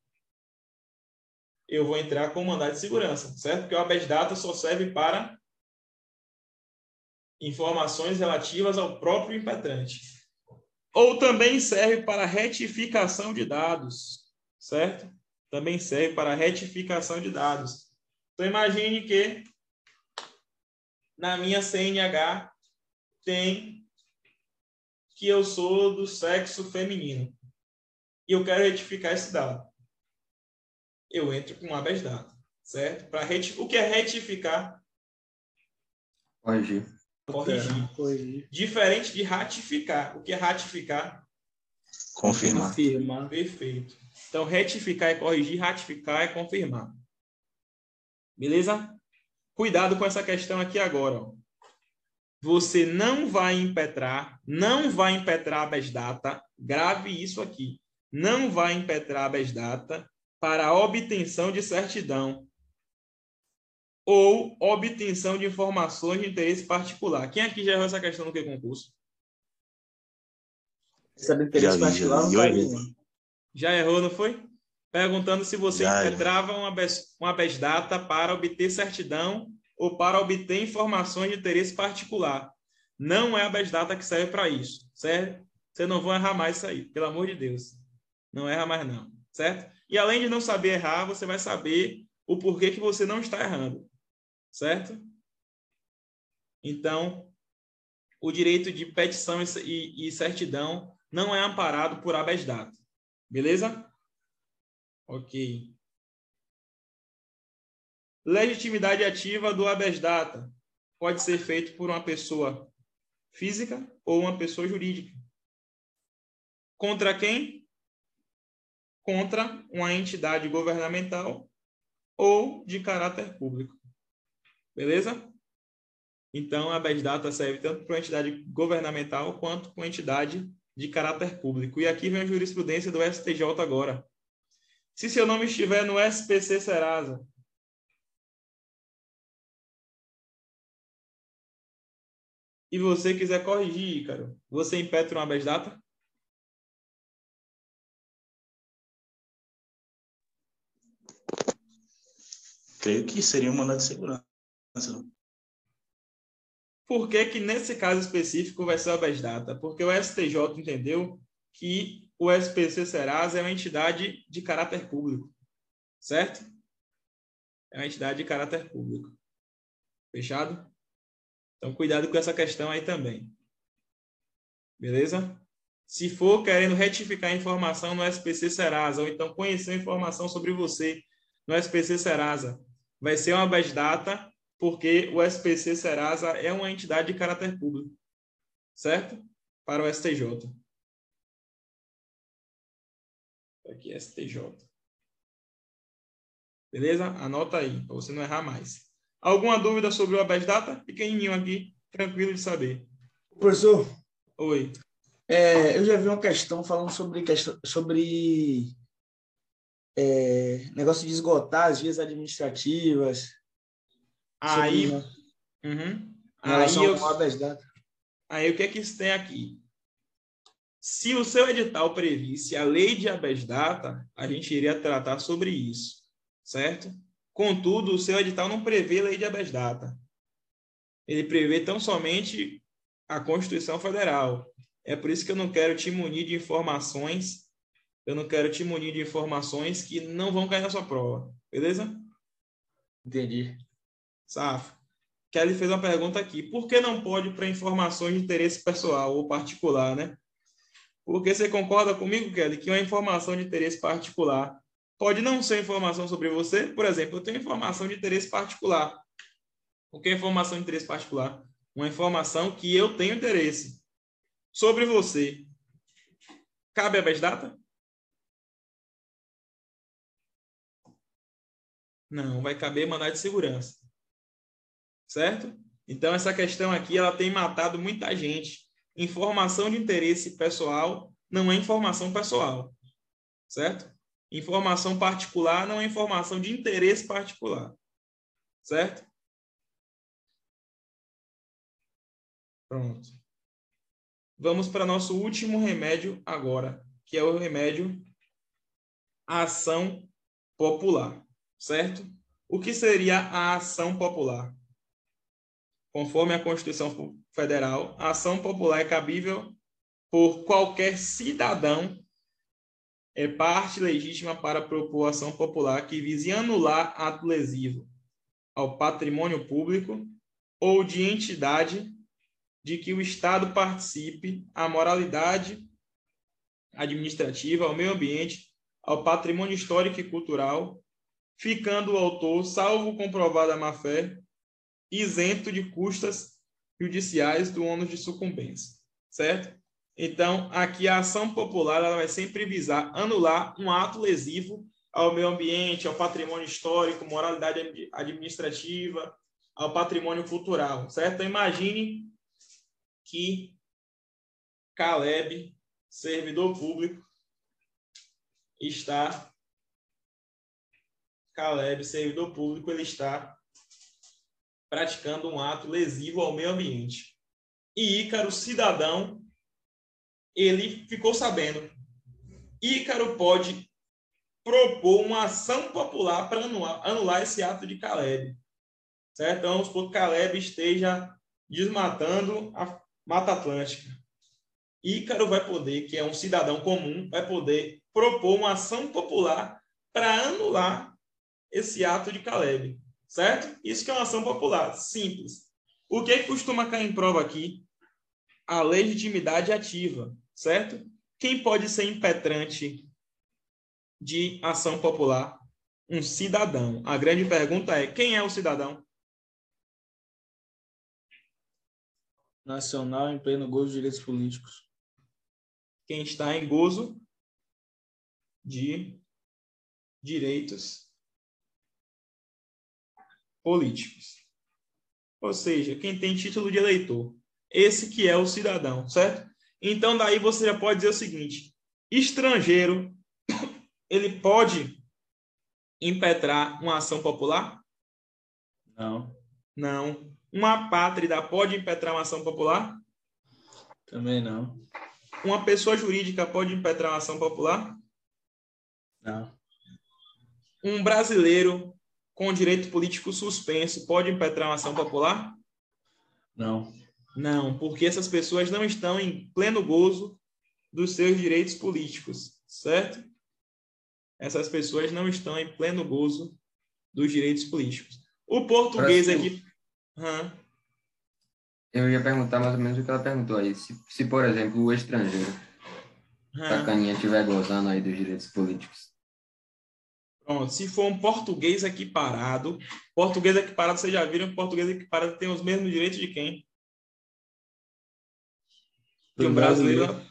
eu vou entrar com o mandado de segurança, certo? Porque o habeas data só serve para informações relativas ao próprio impetrante. Ou também serve para retificação de dados, certo? Também serve para retificação de dados. Então, imagine que na minha CNH tem que eu sou do sexo feminino. E eu quero retificar esse dado. Eu entro com um habeas data. certo? Para reti... O que é retificar? Corrigir. Corrigir. Corrigir. Diferente de ratificar. O que é ratificar? Confirmar. Confirmar. Perfeito. Então, retificar é corrigir, ratificar é confirmar. Beleza? Cuidado com essa questão aqui agora. Ó. Você não vai impetrar, não vai impetrar a data. grave isso aqui. Não vai impetrar a data para obtenção de certidão ou obtenção de informações de interesse particular. Quem aqui já errou essa questão no que concurso? Sabe interesse Já já particular? né? Já errou, não foi? Perguntando se você impetrava uma, uma data para obter certidão ou para obter informações de interesse particular. Não é a data que serve para isso, certo? Você não vai errar mais isso aí, pelo amor de Deus. Não erra mais não, certo? E além de não saber errar, você vai saber o porquê que você não está errando, certo? Então, o direito de petição e- e, certidão não é amparado por habeas data. Beleza? Ok. Legitimidade ativa do habeas data pode ser feito por uma pessoa física ou uma pessoa jurídica. Contra quem? Contra uma entidade governamental ou de caráter público. Beleza? Então, a habeas data serve tanto para uma entidade governamental quanto para uma entidade de caráter público. E aqui vem a jurisprudência do STJ agora. Se seu nome estiver no SPC Serasa, e você quiser corrigir, Ícaro, você impetra uma habeas data? Creio que seria um mandado de segurança. Por que, que nesse caso específico vai ser o habeas data? Porque o STJ entendeu que o SPC Serasa é uma entidade de caráter público, certo? É uma entidade de caráter público. Fechado? Então, cuidado com essa questão aí também. Beleza? Se for querendo retificar a informação no SPC Serasa, ou então conhecer informação sobre você no SPC Serasa, vai ser uma habeas data porque o SPC Serasa é uma entidade de caráter público, certo? Para o STJ. Aqui, STJ. Beleza? Anota aí, para você não errar mais. Alguma dúvida sobre o habeas data? Pequenininho aqui, tranquilo de saber. Professor, Oi. é, eu já vi uma questão falando sobre, sobre é, negócio de esgotar as vias administrativas. Aí, sobre, uhum. aí, eu, aí o que é que isso tem aqui? Se o seu edital previsse a lei de habeas data, a gente iria tratar sobre isso, certo? Contudo, o seu edital não prevê lei de habeas data. Ele prevê tão somente a Constituição Federal. É por isso que eu não quero te munir de informações, eu não quero te munir de informações que não vão cair na sua prova, beleza? Entendi. Safo. Kelly fez uma pergunta aqui. Por que não pode para informações de interesse pessoal ou particular, né? Porque você concorda comigo, Kelly, que uma informação de interesse particular pode não ser informação sobre você? Por exemplo, eu tenho informação de interesse particular. O que é informação de interesse particular? Uma informação que eu tenho interesse sobre você. Cabe habeas data? Não, vai caber mandado de segurança. Certo? Então, essa questão aqui, ela tem matado muita gente. Informação de interesse pessoal não é informação pessoal. Certo? Informação particular não é informação de interesse particular. Certo? Pronto. Vamos para nosso último remédio agora, que é o remédio ação popular, certo? O que seria a ação popular? Conforme a Constituição Federal, a ação popular é cabível por qualquer cidadão é parte legítima para propor ação popular que vise anular ato lesivo ao patrimônio público ou de entidade de que o Estado participe à moralidade administrativa, ao meio ambiente, ao patrimônio histórico e cultural ficando o autor, salvo comprovada má-fé, isento de custas judiciais do ônus de sucumbência, certo? Então, aqui a ação popular ela vai sempre visar anular um ato lesivo ao meio ambiente, ao patrimônio histórico, moralidade administrativa, ao patrimônio cultural, certo? Então, imagine que Caleb, servidor público, está Caleb, servidor público, ele está praticando um ato lesivo ao meio ambiente. E Ícaro, cidadão, ele ficou sabendo. Ícaro pode propor uma ação popular para anular, anular esse ato de Caleb. Certo? Então, vamos supor que Caleb esteja desmatando a Mata Atlântica. Ícaro vai poder, que é um cidadão comum, vai poder propor uma ação popular para anular esse ato de Caleb, certo? Isso que é uma ação popular, simples. O que, costuma cair em prova aqui? A legitimidade ativa, certo? Quem pode ser impetrante de ação popular? Um cidadão. A grande pergunta é: quem é o cidadão? Nacional em pleno gozo de direitos políticos. Quem está em gozo de direitos políticos. Ou seja, quem tem título de eleitor. Esse que é o cidadão, certo? Então, daí você já pode dizer o seguinte: estrangeiro, ele pode impetrar uma ação popular? Não. Não. Uma pátrida pode impetrar uma ação popular? Também não. Uma pessoa jurídica pode impetrar uma ação popular? Não. Um brasileiro com direito político suspenso pode impetrar uma ação popular? Não. Não, porque essas pessoas não estão em pleno gozo dos seus direitos políticos, certo? Essas pessoas não estão em pleno gozo dos direitos políticos. O português aqui. Hum. Eu ia perguntar mais ou menos o que ela perguntou aí. Se, se por exemplo, o estrangeiro, hum. a caninha estiver gozando aí dos direitos políticos, Pronto, se for um português equiparado, português equiparado, vocês já viram que português equiparado tem os mesmos direitos de quem? De um brasileiro.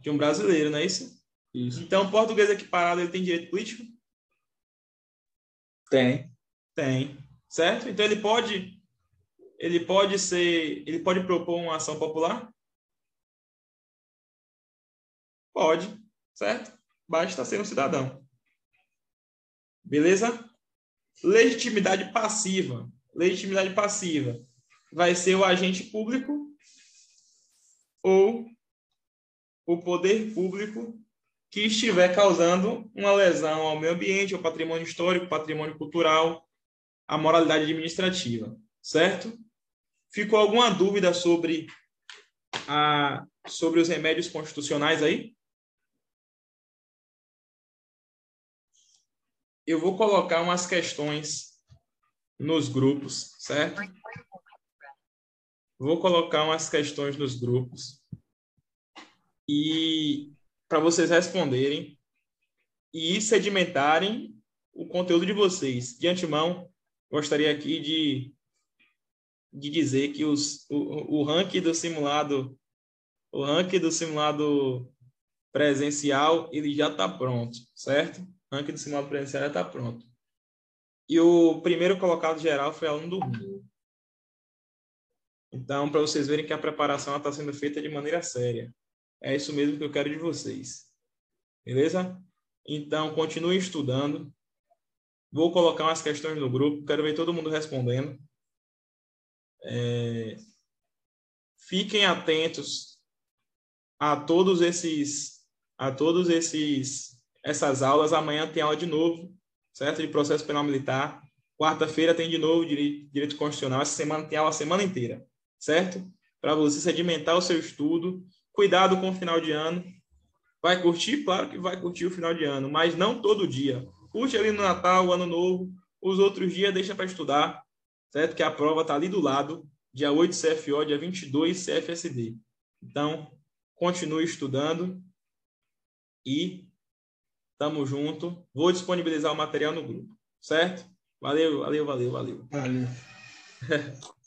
De um brasileiro, não é isso? Isso. Então, português equiparado, ele tem direito político? Tem. Tem. Certo? Então, ele pode ele pode ser, ele pode propor uma ação popular? Pode, certo? Basta ser um cidadão. Beleza? Legitimidade passiva. Legitimidade passiva vai ser o agente público ou o poder público que estiver causando uma lesão ao meio ambiente, ao patrimônio histórico, patrimônio cultural, à moralidade administrativa, certo? Ficou alguma dúvida sobre a sobre os remédios constitucionais aí? Eu vou colocar umas questões nos grupos, certo? Vou colocar umas questões nos grupos e para vocês responderem e sedimentarem o conteúdo de vocês. De antemão, gostaria aqui de, de dizer que os, o, o ranking do simulado o ranking do simulado presencial ele já está pronto, certo? Ranking do simulado presencial já está pronto. E o primeiro colocado geral foi aluno do Rumo. Então, para vocês verem que a preparação está sendo feita de maneira séria. É isso mesmo que eu quero de vocês. Beleza? Então, continuem estudando. Vou colocar umas questões no grupo. Quero ver todo mundo respondendo. É... Fiquem atentos a todos esses a todos esses essas aulas. Amanhã tem aula de novo, certo? De processo penal militar. Quarta-feira tem de novo direito, direito constitucional. Essa semana tem aula a semana inteira, certo? Para você sedimentar o seu estudo. Cuidado com o final de ano. Vai curtir? Claro que vai curtir o final de ano, mas não todo dia. Curte ali no Natal, Ano Novo. Os outros dias deixa para estudar, certo? Que a prova está ali do lado. Dia 8 CFO, dia 22 CFSD. Então, continue estudando e Tamo junto. Vou disponibilizar o material no grupo, certo? Valeu, valeu, valeu, valeu. Valeu.